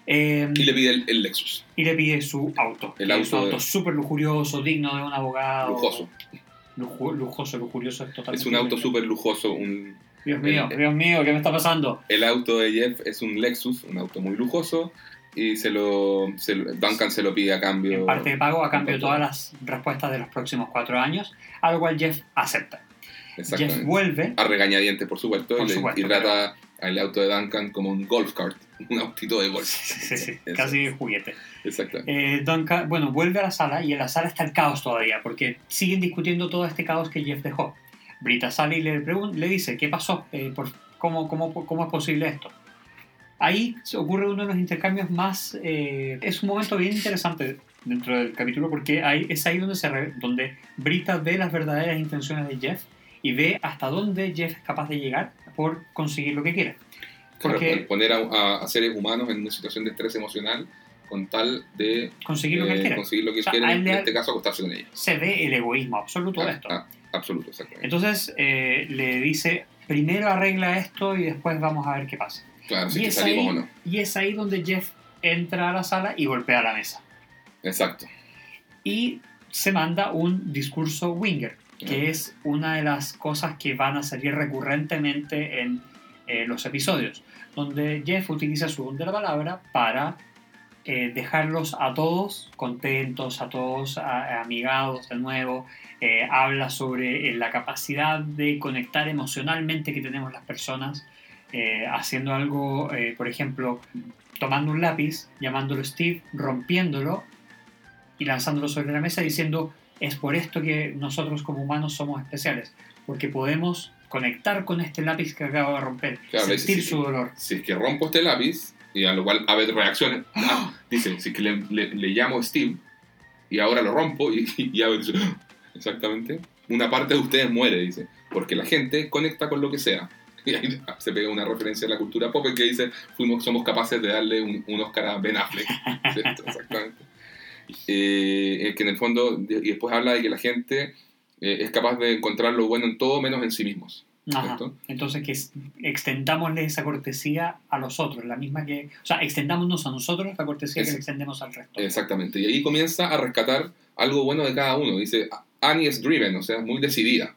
Eh, y le pide el, Lexus. Y le pide su auto. El auto, auto súper lujurioso, digno de un abogado. Lujoso. lujoso, lujurioso es totalmente. Es un auto súper lujoso. Un, Dios mío, Dios mío, ¿qué me está pasando? El auto de Jeff es un Lexus, un auto muy lujoso. Y se lo, Duncan se lo pide a cambio. En parte de pago, a cambio de todas las respuestas de los próximos cuatro años, a lo cual Jeff acepta. Jeff vuelve. A regañadientes, por supuesto, y, trata al auto de Duncan como un golf cart, <laughs> un autito de golf. Sí, sí, sí, casi juguete. Exacto. Eh, Duncan, bueno, vuelve a la sala y en la sala está el caos todavía, porque siguen discutiendo todo este caos que Jeff dejó. Brita sale y le, le dice, ¿qué pasó? Eh, por, cómo, cómo, ¿Cómo es posible esto? Ahí ocurre uno de los intercambios más... Eh, es un momento bien interesante dentro del capítulo porque ahí, es ahí donde, se donde Brita ve las verdaderas intenciones de Jeff y ve hasta dónde Jeff es capaz de llegar por conseguir lo que quiere. Porque, poner a, seres humanos en una situación de estrés emocional con tal de conseguir lo que quiere. Conseguir lo que en este caso acostarse con ella. Se ve el egoísmo absoluto de ah, esto. Ah, absoluto, exactamente. Entonces eh, le dice, primero arregla esto y después vamos a ver qué pasa. Claro, si y, es ahí, o no. y es ahí donde Jeff entra a la sala y golpea la mesa. Exacto. Y se manda un discurso Winger que es una de las cosas que van a salir recurrentemente en eh, los episodios, donde Jeff utiliza su don de la palabra para eh, dejarlos a todos contentos, a todos amigados de nuevo, eh, habla sobre la capacidad de conectar emocionalmente que tenemos las personas, haciendo algo, por ejemplo, tomando un lápiz, llamándolo Steve, rompiéndolo y lanzándolo sobre la mesa diciendo es por esto que nosotros como humanos somos especiales, porque podemos conectar con este lápiz que acabo de romper, sentir su dolor. Si es que rompo este lápiz, y a lo cual a ver reacciones, <gasps> ¡Ah! dice, si es que le, le, llamo Steve y ahora lo rompo y, y dice, ¡Ah! <gasps> exactamente, una parte de ustedes muere, dice, porque la gente conecta con lo que sea. <laughs> Y ahí se pega una referencia a la cultura pop que dice, fuimos, somos capaces de darle un, un Oscar a Ben Affleck. <laughs> Exactamente. Eh, que en el fondo, y después habla de que la gente eh, es capaz de encontrar lo bueno en todo menos en sí mismos. Entonces que extendámosle esa cortesía a los otros, la misma que, o sea, extendámonos a nosotros la cortesía que le extendemos al resto. Exactamente, y ahí comienza a rescatar algo bueno de cada uno. Dice, Annie es driven, o sea, muy decidida.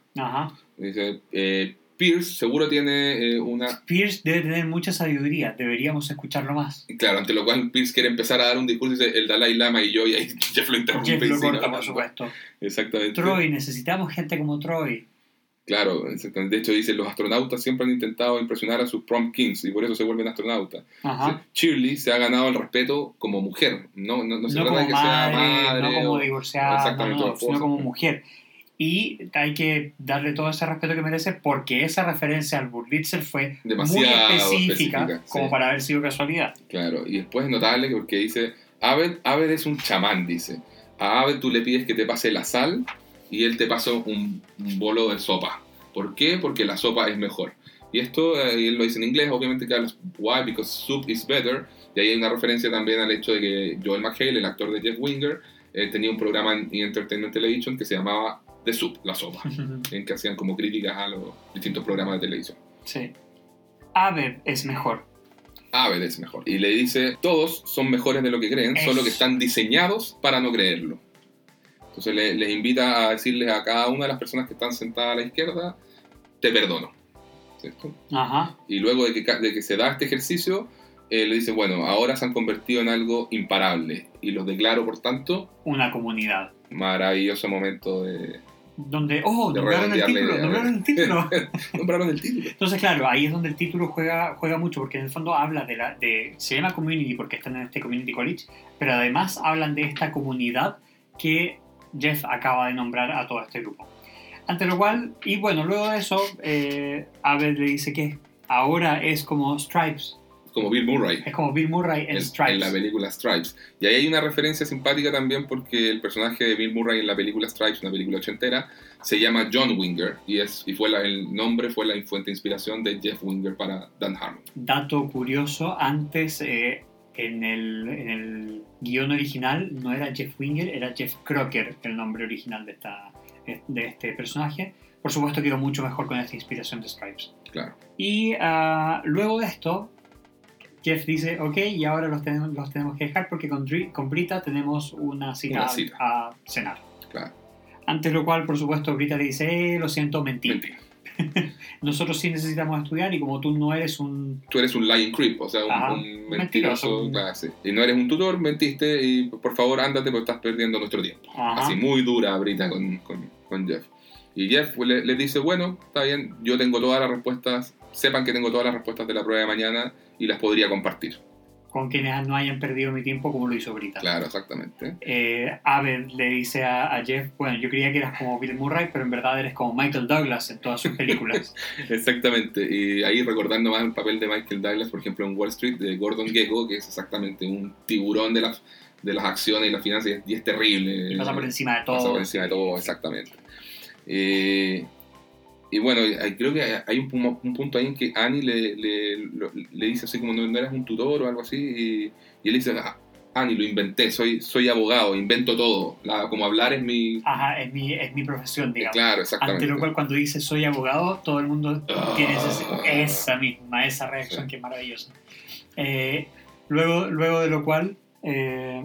Dice, eh, Pierce seguro tiene eh, una... Pierce debe tener mucha sabiduría, deberíamos escucharlo más. Claro, ante lo cual Pierce quiere empezar a dar un discurso dice el Dalai Lama y yo, y ahí <laughs> Jeff lo interrumpe. Jeff lo corta, por supuesto. Exactamente. Troy, necesitamos gente como Troy. Claro, exactamente. De hecho dice, los astronautas siempre han intentado impresionar a sus prom kings y por eso se vuelven astronautas. Shirley se ha ganado el respeto como mujer, no, no, no se trata de que sea madre. No como divorciada, no, sino como mujer y hay que darle todo ese respeto que merece porque esa referencia al Burlitzer fue muy específica, como para haber sido casualidad. Claro, y después es notable porque dice, Abed, Abed es un chamán, dice. A Abed tú le pides que te pase la sal y él te pasa un, bolo de sopa. ¿Por qué? Porque la sopa es mejor. Y esto, eh, él lo dice en inglés, obviamente que habla, why, because soup is better. Y ahí hay una referencia también al hecho de que Joel McHale, el actor de Jeff Winger, eh, tenía un programa en Entertainment Television que se llamaba de Soup, la sopa, en que hacían como críticas a los distintos programas de televisión. Sí. Aved es mejor. Aved es mejor. Y le dice, todos son mejores de lo que creen, solo que están diseñados para no creerlo. Entonces les invita a decirles a cada una de las personas que están sentadas a la izquierda, te perdono. ¿Cierto? Ajá. Y luego de que, de que se da este ejercicio, eh, le dice, bueno, ahora se han convertido en algo imparable y los declaro, por tanto, una comunidad. Maravilloso momento de, donde, oh, nombraron el título, nombraron el título. <laughs> nombraron el título. Entonces, claro, ahí es donde el título juega, juega mucho, porque en el fondo habla de la, de, se llama community porque están en este community college, pero además hablan de esta comunidad que Jeff acaba de nombrar a todo este grupo. Ante lo cual, y bueno, luego de eso, eh, Abel le dice que ahora es como Stripes, como Bill Murray. Es como Bill Murray en, Stripes. En la película Stripes. Y ahí hay una referencia simpática también porque el personaje de Bill Murray en la película Stripes, una película ochentera, se llama John Winger y, es, y fue el nombre fue la fuente de inspiración de Jeff Winger para Dan Harmon. Dato curioso, antes eh, en, el, en el guion original no era Jeff Winger, era Jeff Crocker el nombre original de esta, de este personaje, por supuesto quedó mucho mejor con esta inspiración de Stripes. Claro. Y ah, luego de esto, Jeff dice, ok, y ahora los tenemos, los tenemos que dejar porque con, con Brita tenemos una cita, Una cita. A, cenar. Claro. Ante lo cual, por supuesto, Brita le dice, eh, lo siento, mentí. Mentira. <laughs> Nosotros sí necesitamos estudiar y como tú no eres un... Tú eres un lying creep, o sea, un, Ajá, un un mentiroso. mentiroso. claro, sí. Y no eres un tutor, mentiste y por favor ándate porque estás perdiendo nuestro tiempo. Ajá. Así muy dura Brita con, con, con Jeff. Y Jeff le, le dice, bueno, está bien, yo tengo todas las respuestas, sepan que tengo todas las respuestas de la prueba de mañana y las podría compartir. con quienes no hayan perdido mi tiempo como lo hizo Brita. Claro, exactamente. Eh, Abed le dice a, a Jeff, bueno, yo creía que eras como Bill Murray, pero en verdad eres como Michael Douglas en todas sus películas. <laughs> Exactamente. Y ahí recordando más el papel de Michael Douglas, por ejemplo, en Wall Street, de Gordon Gekko, que es exactamente un tiburón de las, de las acciones y las finanzas, y es, y es terrible. y pasa por encima de todo. Pasa por encima de todo, exactamente. Eh, y bueno, creo que hay un, pu- un punto ahí en que Annie le, le, dice así como no, eras un tutor o algo así, y, y él dice, "Ah, Annie, lo inventé, soy, soy abogado, invento todo, La- como hablar es mi... Ajá, es mi, es mi profesión, digamos. Claro, Ante exactamente. lo cual, cuando dice soy abogado, todo el mundo Ah. tiene ese- esa misma, esa reacción Sí. que es maravillosa. Eh, luego, luego de lo cual, eh,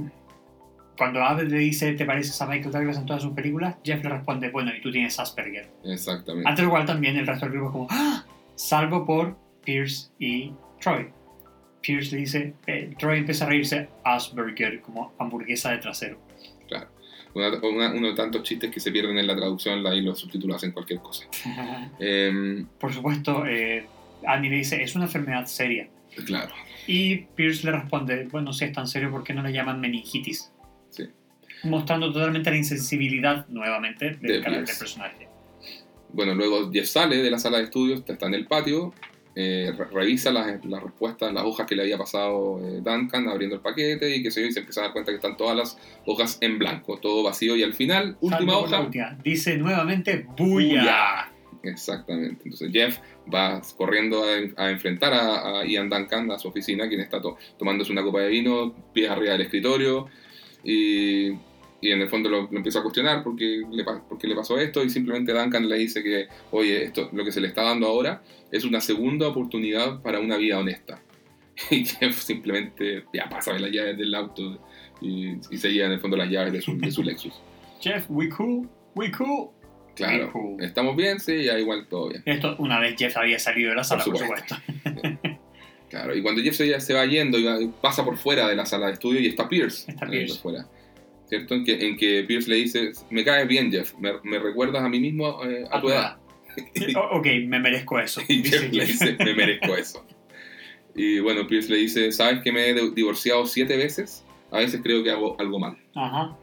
cuando Abed le dice ¿te pareces a Michael Douglas en todas sus películas? Jeff le responde, bueno, y tú tienes Asperger. Exactamente. Ante lo cual también el resto del grupo es como, ¡Ah! salvo por Pierce y Troy. Pierce le dice, eh, Troy empieza a reírse Asperger, como hamburguesa de trasero. Una- una- uno de tantos chistes que se pierden en la traducción la- y los subtítulos hacen cualquier cosa. <laughs> Em, Por supuesto, eh, Annie le dice, es una enfermedad seria. claro, Y Pierce le responde, bueno, si es tan serio, ¿por qué no le llaman meningitis? Mostrando totalmente la insensibilidad, nuevamente, del De carácter personaje. bueno, luego Jeff sale de la sala de estudios, está en el patio, eh, re- revisa las, las respuestas, las hojas que le había pasado eh, Duncan abriendo el paquete y que se, y se empieza a dar cuenta que están todas las hojas en blanco, todo vacío y al final, última hoja, última. Dice nuevamente. ¡buya! Exactamente. Entonces Jeff va corriendo a, a enfrentar a, a Ian Duncan a su oficina, quien está to- tomándose una copa de vino, pies arriba del escritorio, y, y en el fondo lo, lo empieza a cuestionar porque le, porque le pasó esto, y simplemente Duncan le dice que, oye, esto, lo que se le está dando ahora es una segunda oportunidad para una vida honesta. <laughs> Y Jeff simplemente, ya, pásame las llaves del auto, y, y se lleva en el fondo las llaves de su, de su <laughs> Lexus. Jeff, we cool, we cool. Claro, Cool. estamos bien, sí, ya igual todo bien. Esto una vez Jeff había salido de la sala, por supuesto. supuesto. <laughs> Claro, y cuando Jeff se, se va yendo y pasa por fuera de la sala de estudio y está Pierce. Está Pierce. por fuera. ¿Cierto? En que, en que Pierce le dice, me caes bien Jeff, me, me recuerdas a mí mismo eh, a, tu edad. O- ok, me merezco eso. <laughs> Y Jeff le dice, me merezco eso. Y bueno, Pierce le dice, ¿sabes que me he divorciado siete veces? A veces creo que hago algo mal. Ajá.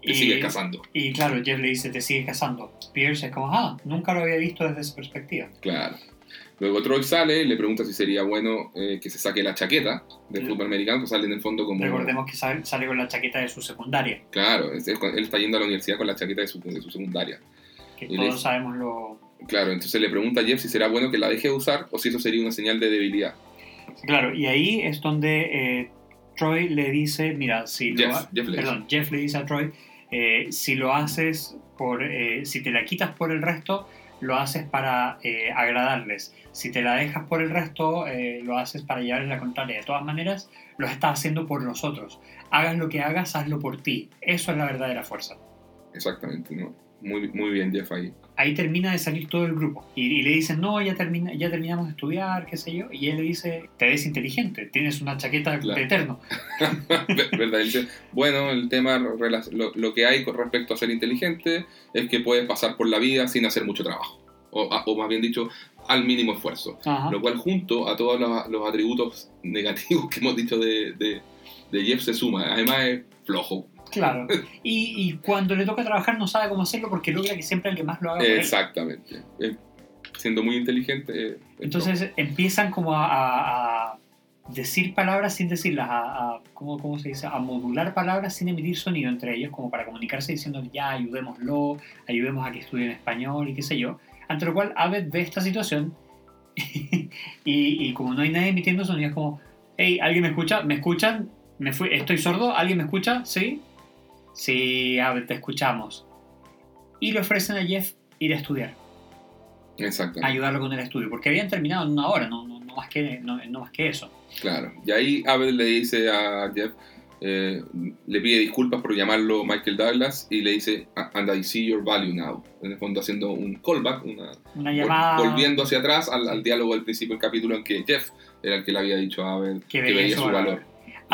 Te sigues casando. Y claro, Jeff le dice, te sigue casando. Pierce es como, ah, nunca lo había visto desde esa perspectiva. Claro. Luego Troy sale y le pregunta si sería bueno eh, que se saque la chaqueta del Mm. fútbol americano, que sale en el fondo como... Recordemos que sale, sale con la chaqueta de su secundaria, Claro, él, él está yendo a la universidad con la chaqueta de su, de su secundaria. que Y todos sabemos lo... Claro, entonces le pregunta a Jeff si será bueno que la deje de usar o si eso sería una señal de debilidad. Claro, y ahí es donde eh, Troy le dice, mira, si lo ha- Jeff le perdón, Jeff le dice a Troy, eh, si lo haces por, si te la quitas por el resto, lo haces para eh, agradarles. Si te la dejas por el resto, eh, lo haces para llevarles la contraria. De todas maneras, lo estás haciendo por nosotros. Hagas lo que hagas, hazlo por ti. Eso es la verdadera fuerza. Exactamente, ¿no? Muy, muy bien Jeff ahí. Ahí termina de salir todo el grupo. Y, y le dicen, no, ya, termina, ya terminamos de estudiar, qué sé yo. Y él le dice, te ves inteligente, tienes una chaqueta Claro. de eterno. <laughs> ¿Verdad? Él dice, bueno, el tema, lo, lo que hay con respecto a ser inteligente es que puedes pasar por la vida sin hacer mucho trabajo. O, o más bien dicho, al mínimo esfuerzo. Ajá. Lo cual junto a todos los, los atributos <laughs> negativos que hemos dicho de, de, de Jeff se suma. Además es flojo. Claro. <laughs> Y, y cuando le toca trabajar no sabe cómo hacerlo porque logra que siempre alguien más lo haga. Exactamente. Eh, Siendo muy inteligente. eh, es Entonces empiezan como a, a- a decir palabras sin decirlas, a, a- ¿cómo, cómo se dice? A modular palabras sin emitir sonido entre ellos, como para comunicarse diciendo ya ayudémoslo, ayudemos a que estudie en español y qué sé yo. Ante lo cual Abed ve esta situación <laughs> y, y como no hay nadie emitiendo sonido, es como, hey, ¿alguien me escucha? ¿Me escuchan? ¿Me fui? ¿Estoy sordo? ¿Alguien me escucha? ¿Sí? Sí, te escuchamos. y le ofrecen a Jeff ir a estudiar. Exacto. Ayudarlo con el estudio, porque habían terminado en una hora, no, no, más, que, no, más que eso. Claro, y ahí Abel le dice a Jeff, eh, le pide disculpas por llamarlo Michael Douglas y le dice, and I see your value now. En el fondo haciendo un callback, una, llamada... volviendo hacia atrás al, diálogo del principio del capítulo en que Jeff era el que le había dicho a Abel que veía, su valor.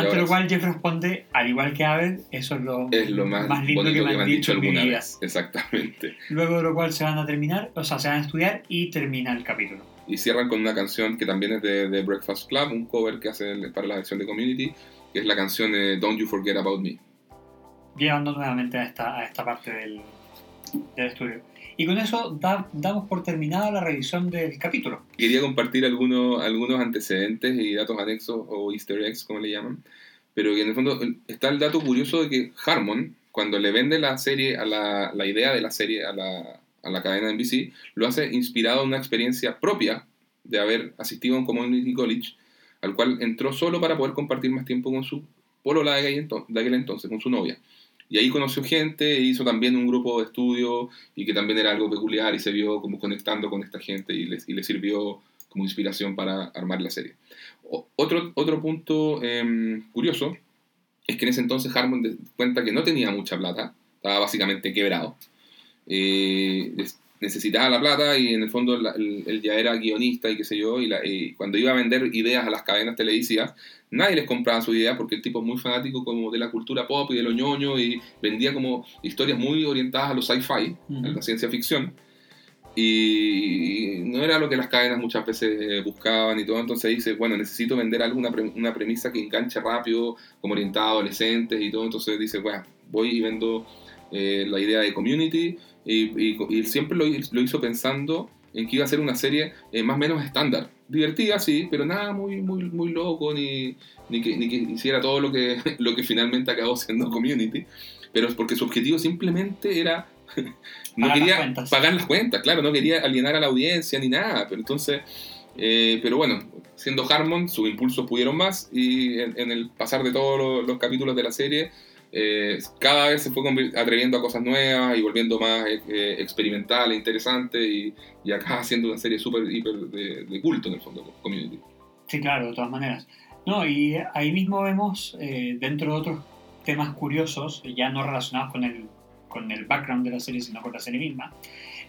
Ante lo cual Jeff responde, al igual que Abel, eso es lo, es lo más, lindo que me han dicho, alguna vez. Exactamente. Luego de lo cual se van a terminar, o sea, se van a estudiar y termina el capítulo. Y cierran con una canción que también es de, de Breakfast Club, un cover que hacen para la versión de Community, que es la canción de Don't You Forget About Me. Llegando nuevamente a esta, a esta parte del, del estudio. Y con eso damos por terminada la revisión del capítulo. Quería compartir algunos, algunos antecedentes y datos anexos o easter eggs, como le llaman. Pero en el fondo está el dato curioso de que Harmon, cuando le vende la serie, a la, la idea de la serie a la, a la cadena de NBC, lo hace inspirado en una experiencia propia de haber asistido a un community college al cual entró solo para poder compartir más tiempo con su polola de aquel entonces, con su novia. Y ahí conoció gente, e hizo también un grupo de estudio y que también era algo peculiar y se vio como conectando con esta gente y le, y le sirvió como inspiración para armar la serie. otro, otro punto em, curioso es que en ese entonces Harmon cuenta que no tenía mucha plata, estaba básicamente quebrado. Eh, necesitaba la plata y en el fondo él, ya era guionista y qué sé yo, y, cuando iba a vender ideas a las cadenas televisivas, nadie les compraba su idea porque el tipo es muy fanático como de la cultura pop y de lo ñoño y vendía como historias muy orientadas a los sci-fi, a la ciencia ficción. Y no era lo que las cadenas muchas veces buscaban y todo, entonces dice, bueno, necesito vender algo, una, premisa que enganche rápido, como orientada a adolescentes y todo, entonces dice, bueno, voy y vendo eh, la idea de community y, siempre lo, hizo pensando en que iba a ser una serie eh, más o menos estándar. Divertida, sí, pero nada muy, muy, muy loco, ni, ni, que, ni que hiciera todo lo que, <laughs> lo que finalmente acabó siendo Community. Pero es porque su objetivo simplemente era... <laughs> no pagar quería las pagar las cuentas, claro, no quería alienar a la audiencia ni nada. Pero entonces... Eh, pero bueno, siendo Harmon, sus impulsos pudieron más y en, el pasar de todos los capítulos de la serie eh, cada vez se fue atreviendo a cosas nuevas y volviendo más eh, experimental e interesante y, y, acá <laughs> haciendo una serie súper hiper de, culto en el fondo, community. Sí, claro, de todas maneras. No, y ahí mismo vemos, eh, dentro de otros temas curiosos, ya no relacionados con el, con el background de la serie, sino con la serie misma,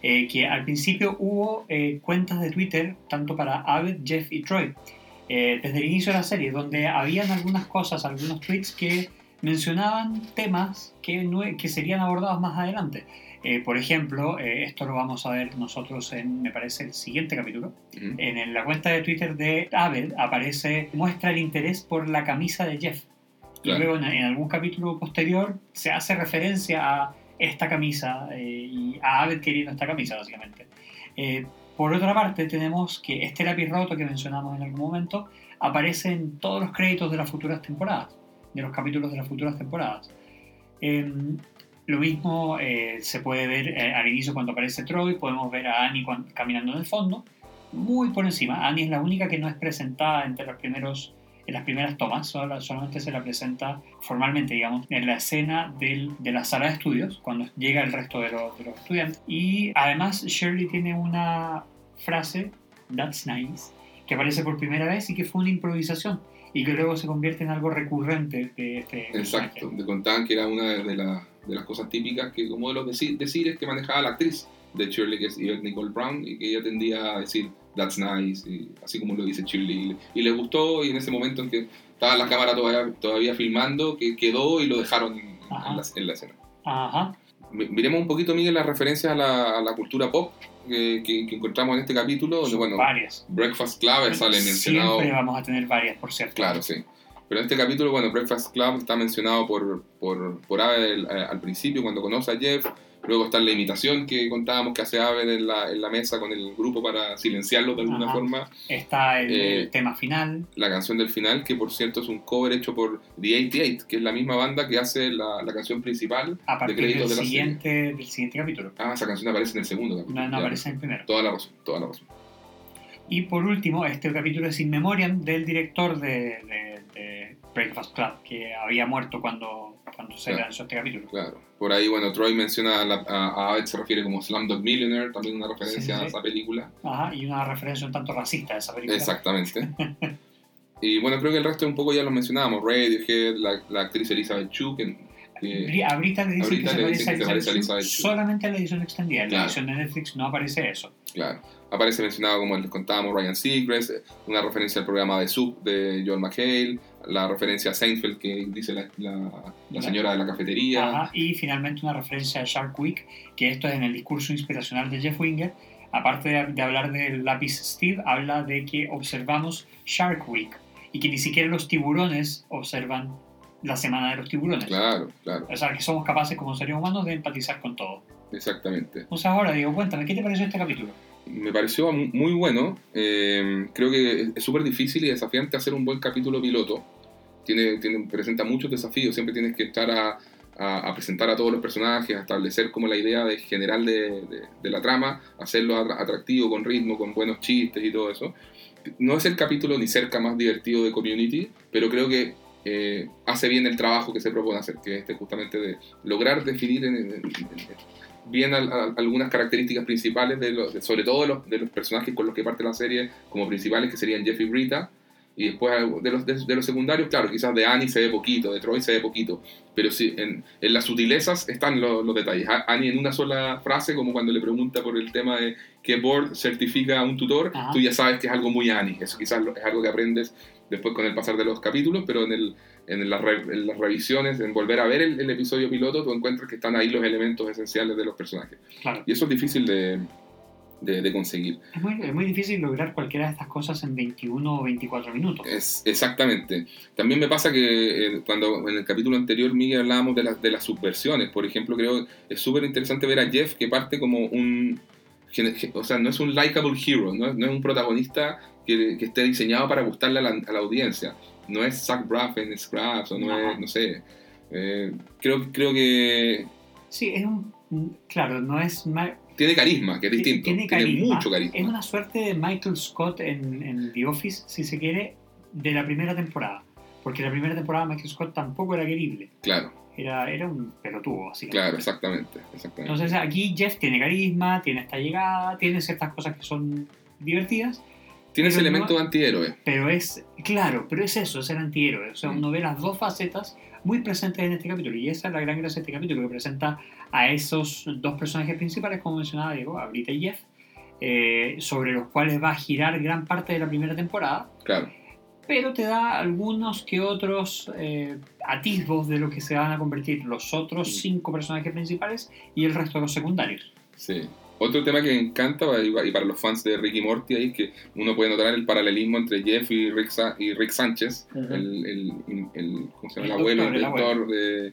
que al principio hubo cuentas de Twitter, tanto para Abed, Jeff y Troy, desde el inicio de la serie, donde habían algunas cosas, algunos tweets que mencionaban temas que, que serían abordados más adelante. Eh, por ejemplo, eh, esto lo vamos a ver nosotros en, me parece, el siguiente capítulo. En la cuenta de Twitter de Abel aparece, muestra el interés por la camisa de Jeff. Y luego en, algún capítulo posterior se hace referencia a esta camisa eh, y a Abel queriendo esta camisa, básicamente. por otra parte, tenemos que este lápiz roto que mencionamos en algún momento aparece en todos los créditos de las futuras temporadas de los capítulos de las futuras temporadas. Em, lo mismo eh, se puede ver eh, al inicio cuando aparece Troy, podemos ver a Annie caminando en el fondo, muy por encima. Annie es la única que no es presentada entre los primeros, en las primeras tomas, solamente se la presenta formalmente, digamos, en la escena del, de la sala de estudios, cuando llega el resto de los, de los estudiantes. Y además Shirley tiene una frase, That's nice, que aparece por primera vez y que fue una improvisación y que luego se convierte en algo recurrente de este Exacto, de contaban que era una de, de, las cosas típicas que como de los decires que manejaba la actriz de Shirley, que es Nicole Brown, y que ella tendía a decir that's nice, y así como lo dice Shirley. Y, le gustó, y en ese momento en que estaba la cámara todavía, todavía filmando, que quedó y lo dejaron en, la, escena. Ajá. Miremos un poquito, Miguel, las referencias a la, a la cultura pop que, encontramos en este capítulo, donde, bueno, varias. Breakfast Club sale mencionado. Siempre vamos a tener varias, por cierto. Claro, sí. Pero en este capítulo, bueno, Breakfast Club está mencionado por, por, por Abel eh, al principio, cuando conoce a Jeff. Luego está la imitación que contábamos que hace Abel en la, en la mesa con el grupo para silenciarlo de alguna forma. Está el, eh, tema final. La canción del final, que por cierto es un cover hecho por The 88, que es la misma banda que hace la, la canción principal a partir de créditos del de la siguiente, del siguiente capítulo. Ah, esa canción aparece en el segundo capítulo. No, no aparece en el primero. Toda la razón, toda la razón. Y por último, este capítulo es In Memoriam del director de, de Breakfast Club, que había muerto cuando, cuando se lanzó este capítulo. Claro. Por ahí, bueno, Troy menciona a, a, se refiere como Slumdog Millionaire, también una referencia a esa película. Ajá, y una referencia un tanto racista a esa película. Exactamente. <laughs> y bueno, creo que el resto un poco ya lo mencionábamos. Radiohead, la, la actriz Elizabeth Chu, que a Brita le dicen que, se, parece a Elizabeth solamente en la edición extendida. En la edición de Netflix no aparece eso. Claro. Aparece mencionado, como les contábamos, Ryan Seacrest, una referencia al programa de Soup de Joel McHale, la referencia a Seinfeld que dice la, la, señora de la cafetería. Ajá, y finalmente una referencia a Shark Week, que esto es en el discurso inspiracional de Jeff Winger. Aparte de, de hablar del lápiz Steve, habla de que observamos Shark Week y que ni siquiera los tiburones observan la semana de los tiburones. Claro, claro. O sea, que somos capaces como seres humanos de empatizar con todo. Exactamente. Sea, ahora digo, cuéntame, ¿qué te pareció este capítulo? Me pareció muy bueno. Eh, creo que es súper difícil y desafiante hacer un buen capítulo piloto. Tiene, presenta muchos desafíos. Siempre tienes que estar a, presentar a todos los personajes, a establecer como la idea de, general de, la trama, hacerlo atractivo, con ritmo, con buenos chistes y todo eso. No es el capítulo ni cerca más divertido de Community, pero creo que eh, hace bien el trabajo que se propone hacer, que es este justamente de lograr definir bien algunas características principales, de, sobre todo de los, de los, personajes con los que parte la serie como principales, que serían Jeffrey Brita, y después de los, de, los secundarios, claro, quizás de Annie se ve poquito, de Troy se ve poquito, pero sí, en, en las sutilezas están los, los, detalles. Annie en una sola frase, como cuando le pregunta por el tema de que Board certifica a un tutor, tú ya sabes que es algo muy Annie. Eso quizás es algo que aprendes después con el pasar de los capítulos, pero en, el, en, las, revisiones, en volver a ver el, episodio piloto, tú encuentras que están ahí los elementos esenciales de los personajes. Y eso es difícil de, de, conseguir. Es muy, es muy, difícil lograr cualquiera de estas cosas en 21 o 24 minutos. Es, exactamente. También me pasa que eh, cuando en el capítulo anterior, Miguel, hablábamos de, de las subversiones. Por ejemplo, creo es súper interesante ver a Jeff que parte como un... O sea, no es un likable hero, no es, no es un protagonista que, que, esté diseñado para gustarle a la, a la audiencia. No es Zach Braff en Scraps o no es, no sé. Eh, creo, creo que... Sí, es un... Claro, no es tiene carisma, que es distinto. Tiene, mucho carisma. Es una suerte de Michael Scott en, en, The Office, si se quiere, de la primera temporada. Porque la primera temporada Michael Scott tampoco era querible. Claro. Era, era un pelotudo, así Claro, exactamente, exactamente. Entonces aquí Jeff tiene carisma, tiene esta llegada, tiene ciertas cosas que son divertidas. Tiene ese elemento de antihéroe. Pero es, claro, pero es eso, es el antihéroe. O sea, mm. uno ve las dos facetas muy presentes en este capítulo. Y esa es la gran gracia de este capítulo, que presenta a esos dos personajes principales, como mencionaba Diego, a Brita y Jeff, eh, sobre los cuales va a girar gran parte de la primera temporada. Claro. Pero te da algunos que otros eh, atisbos de lo que se van a convertir los otros cinco personajes principales y el resto de los secundarios. Sí. Otro tema que me encanta y para los fans de Ricky Morty es que uno puede notar el paralelismo entre Jeff y Rick, y Rick Sánchez, el, el, el, ¿cómo se llama? el, abuelo, el doctor, de,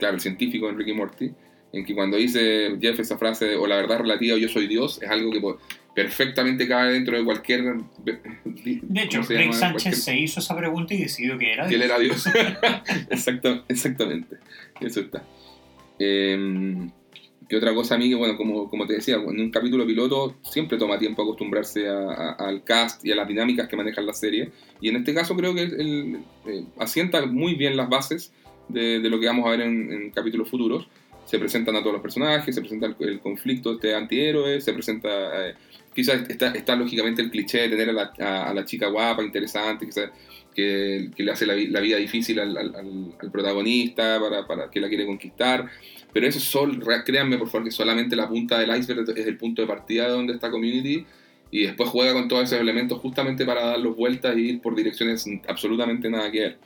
claro, el científico en Ricky Morty, en que cuando dice Jeff esa frase de, o la verdad relativa o yo soy Dios, es algo que perfectamente cabe dentro de cualquier... De hecho, Rick Sánchez se hizo esa pregunta y decidió que era Dios. Que él era Dios. <laughs> exactamente, eso está. Eh, que otra cosa a mí, que bueno, como, como te decía, en un capítulo piloto siempre toma tiempo acostumbrarse al cast y a las dinámicas que manejan la serie. Y en este caso creo que él, eh, asienta muy bien las bases de, lo que vamos a ver en, capítulos futuros. Se presentan a todos los personajes, se presenta el, conflicto de este antihéroe, se presenta... Eh, quizás está, está, lógicamente el cliché de tener a la, a, la chica guapa, interesante, quizás que, que, le hace la, vida difícil al, al, protagonista para, para, que la quiere conquistar. Pero eso, sol, créanme por favor, que solamente la punta del iceberg es el punto de partida de donde está Community y después juega con todos esos elementos justamente para dar los vueltas y ir por direcciones absolutamente nada que ver.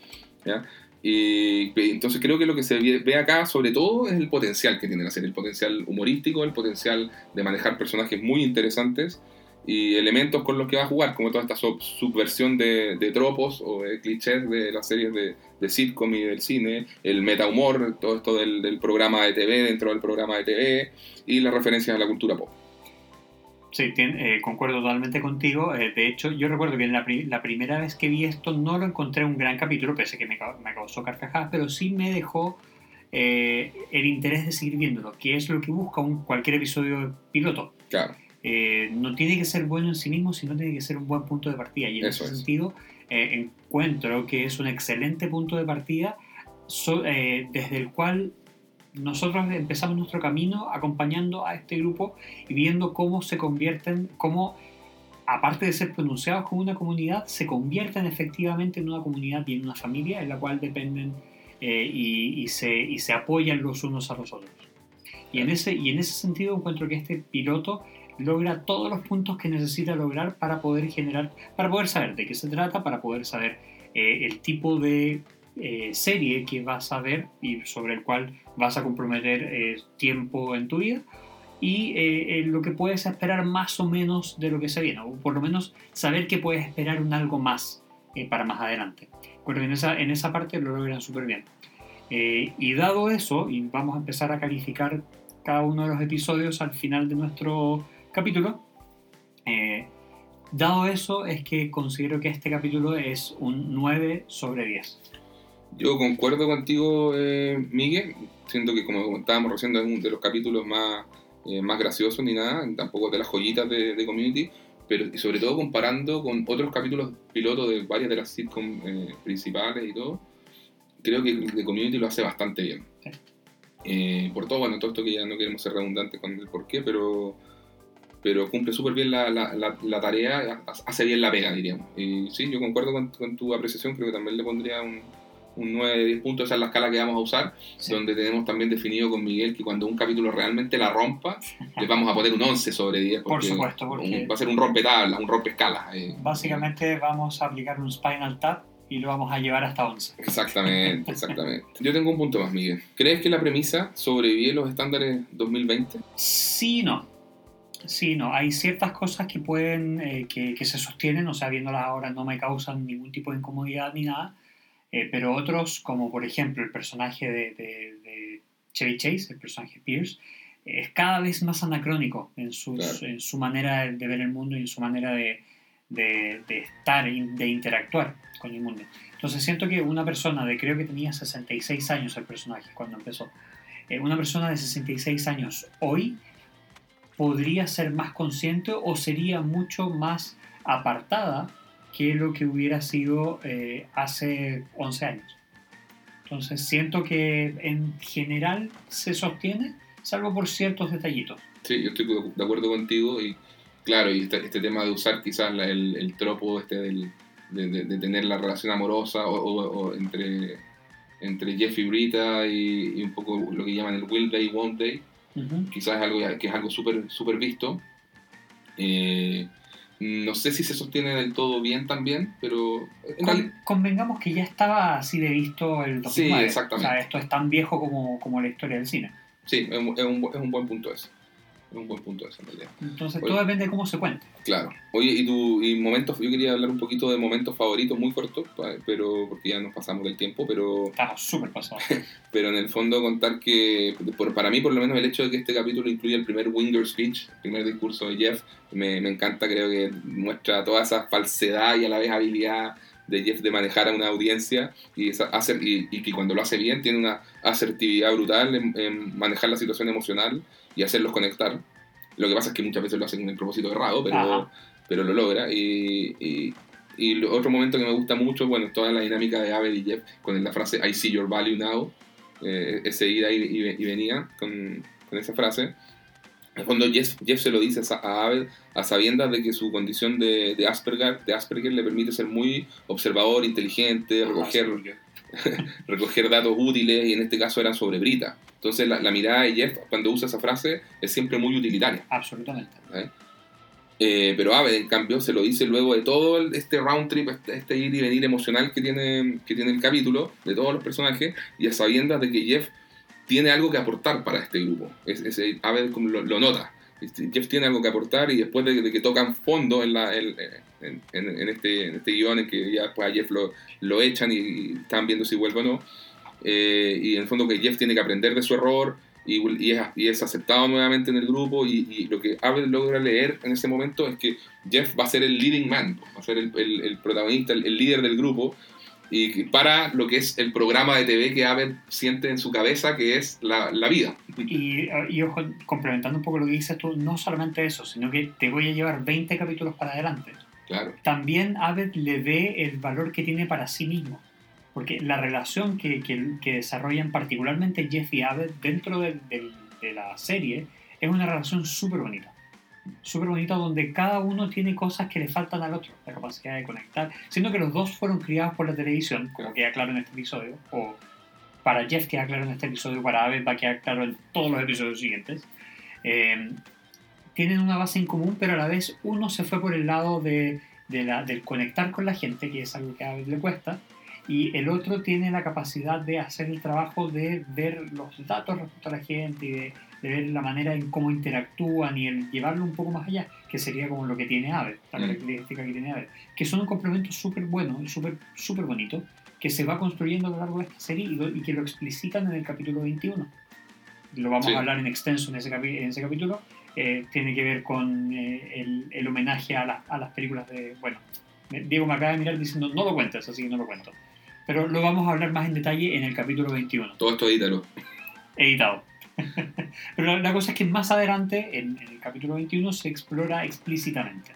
Y entonces creo que lo que se ve acá sobre todo es el potencial que tiene la serie, el potencial humorístico, el potencial de manejar personajes muy interesantes y elementos con los que va a jugar, como toda esta subversión de, de, tropos o de clichés de las series de, de sitcom y del cine, el meta-humor, todo esto del, del, programa de TV dentro del programa de TV y las referencias a la cultura pop. Sí, eh, concuerdo totalmente contigo. Eh, de hecho, yo recuerdo que la, la, primera vez que vi esto no lo encontré un gran capítulo, pese que me, me causó carcajadas, pero sí me dejó eh, el interés de seguir viéndolo, que es lo que busca un, cualquier episodio piloto. Claro eh, no tiene que ser bueno en sí mismo, sino tiene que ser un buen punto de partida. Y en ese sentido, eh, encuentro que es un excelente punto de partida eh, desde el cual nosotros empezamos nuestro camino acompañando a este grupo y viendo cómo se convierten, cómo aparte de ser pronunciados como una comunidad, se convierten efectivamente en una comunidad y en una familia en la cual dependen y, se, y se apoyan los unos a los otros. Y en, ese, y en ese sentido encuentro que este piloto logra todos los puntos que necesita lograr para poder generar, para poder saber de qué se trata, para poder saber eh, el tipo de eh, serie que vas a ver y sobre el cual vas a comprometer eh, tiempo en tu vida y lo que puedes esperar más o menos de lo que se viene, o por lo menos saber que puedes esperar un algo más para más adelante. Bueno, en esa, en esa parte lo logran súper bien. y dado eso, y vamos a empezar a calificar cada uno de los episodios al final de nuestro capítulo. Eh, dado eso, es que considero que este capítulo es un 9 sobre 10. Yo concuerdo contigo, eh, Miguel. Siento que, como comentábamos recién, es uno de los capítulos más, eh, más graciosos ni nada, tampoco de las joyitas de, Community, pero y sobre todo comparando con otros capítulos pilotos de varias de las sitcoms principales y todo, creo que The Community lo hace bastante bien. por todo, bueno, todo esto que ya no queremos ser redundantes con el porqué, pero pero cumple súper bien la, la, la, tarea, hace bien la pega, diríamos. Y sí, yo concuerdo con, con tu apreciación, creo que también le pondría un, un 9 de 10 puntos, esa es la escala que vamos a usar, donde tenemos también definido con Miguel que cuando un capítulo realmente la rompa, <laughs> le vamos a poner un 11 sobre 10. Por supuesto, porque va a ser un rompetabla, un rompescala. Eh. Básicamente vamos a aplicar un Spinal Tap y lo vamos a llevar hasta 11. Exactamente, <laughs> exactamente. Yo tengo un punto más, Miguel. ¿Crees que la premisa sobrevive los estándares 2020? Sí, no. Sí, no, hay ciertas cosas que pueden, eh, que, se sostienen, o sea, viéndolas ahora no me causan ningún tipo de incomodidad ni nada, eh, pero otros, como por ejemplo el personaje de, Chevy Chase, el personaje Pierce, es cada vez más anacrónico en, sus, en su manera de ver el mundo y en su manera de, de, estar, de interactuar con el mundo. Entonces siento que una persona de, creo que tenía 66 años el personaje cuando empezó, eh, una persona de 66 años hoy podría ser más consciente o sería mucho más apartada que lo que hubiera sido eh, hace 11 años. Entonces siento que en general se sostiene, salvo por ciertos detallitos. Sí, yo estoy de acuerdo contigo y claro, y este, este tema de usar quizás el, el, tropo este del, de, tener la relación amorosa o, entre, entre Jeff y Brita y, y, un poco lo que llaman el will day, won't day, Quizás es algo que es algo súper super visto. Eh, no sé si se sostiene del todo bien también, pero... convengamos que ya estaba así de visto el 2009. Sí, exactamente. O sea, esto es tan viejo como, como la historia del cine. Sí, es un, es un, es un buen punto eso un buen punto eso en realidad. Entonces todo depende de cómo se cuente. Claro. Oye, y tu y momentos, yo quería hablar un poquito de momentos favoritos muy cortos, pero porque ya nos pasamos del tiempo, pero... Estamos súper pasados. <laughs> pero en el fondo contar que, por, para mí por lo menos el hecho de que este capítulo incluya el primer Winger Speech, el primer discurso de Jeff, me, me encanta, creo que muestra toda esa falsedad y a la vez habilidad de Jeff de manejar a una audiencia y, hacer, y, que cuando lo hace bien tiene una asertividad brutal en, manejar la situación emocional y hacerlos conectar. Lo que pasa es que muchas veces lo hacen con el propósito errado, pero, pero lo logra. Y, y, y, otro momento que me gusta mucho, bueno, toda la dinámica de Abel y Jeff con la frase I see your value now, eh, ese ida y, venía con, con esa frase el fondo, Jeff, se lo dice a Abel a sabiendas de que su condición de, de, Asperger, de Asperger le permite ser muy observador, inteligente, recoger, <laughs> recoger datos útiles, y en este caso eran sobre Brita. Entonces, la, mirada de Jeff, cuando usa esa frase, es siempre muy utilitaria. Absolutamente. Eh, pero Abel, en cambio, se lo dice luego de todo este round trip, este, este, ir y venir emocional que tiene, que tiene el capítulo, de todos los personajes, y a sabiendas de que Jeff tiene algo que aportar para este grupo. Es, a ver cómo lo, nota. Este, Jeff tiene algo que aportar y después de, que tocan fondo en, la, en, este, en este guion en que ya después a Jeff lo, lo echan y, están viendo si vuelve o no, eh, y en el fondo que Jeff tiene que aprender de su error y, y, es, y es, aceptado nuevamente en el grupo y, lo que Abel logra leer en ese momento es que Jeff va a ser el leading man, va a ser el, el, protagonista, el, líder del grupo y para lo que es el programa de TV que Abed siente en su cabeza, que es la, la vida. Y, y, ojo, complementando un poco lo que dices tú, no solamente eso, sino que te voy a llevar 20 capítulos para adelante. Claro. También Abed le ve el valor que tiene para sí mismo. Porque la relación que, que, que desarrollan particularmente Jeff y Abed dentro de, de, de la serie es una relación súper bonita súper bonito donde cada uno tiene cosas que le faltan al otro, la capacidad de conectar, siendo que los dos fueron criados por la televisión, como queda claro en este episodio, o para Jeff queda claro en este episodio, para Abed va a quedar claro en todos los episodios siguientes. Eh, tienen una base en común, pero a la vez uno se fue por el lado de, de la, del conectar con la gente, que es algo que a Abed le cuesta, y el otro tiene la capacidad de hacer el trabajo de ver los datos respecto a la gente y de de ver la manera en cómo interactúan y el llevarlo un poco más allá, que sería como lo que tiene Aver, la mm. característica que tiene Aver, que son un complemento súper bueno, súper súper bonito, que se va construyendo a lo largo de esta serie y, que lo explicitan en el capítulo 21. Lo vamos a hablar en extenso en ese, en ese capítulo. Eh, tiene que ver con eh, el, el, homenaje a, a, las películas de... Bueno, Diego me acaba de mirar diciendo no lo cuentes, así que no lo cuento. Pero lo vamos a hablar más en detalle en el capítulo 21. Todo esto edítalo. Editado. <laughs> Pero la, cosa es que más adelante, en, el capítulo 21, se explora explícitamente.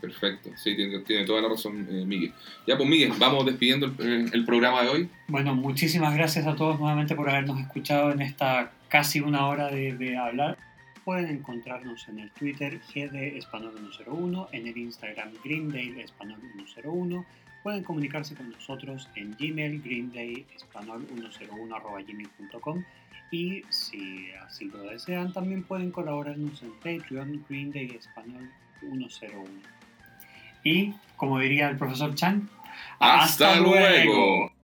Perfecto, sí, tiene, toda la razón eh, Miguel. Ya pues Miguel, vamos despidiendo el, el, programa de hoy. Bueno, muchísimas gracias a todos nuevamente por habernos escuchado en esta casi una hora de, de hablar. Pueden encontrarnos en el Twitter GD 101, en el Instagram Greendale 101. Pueden comunicarse con nosotros en Gmail, greendale101 y si así lo desean, también pueden colaborarnos en Patreon, Green Day Español 101. Y, como diría el profesor Chan, ¡Hasta, luego!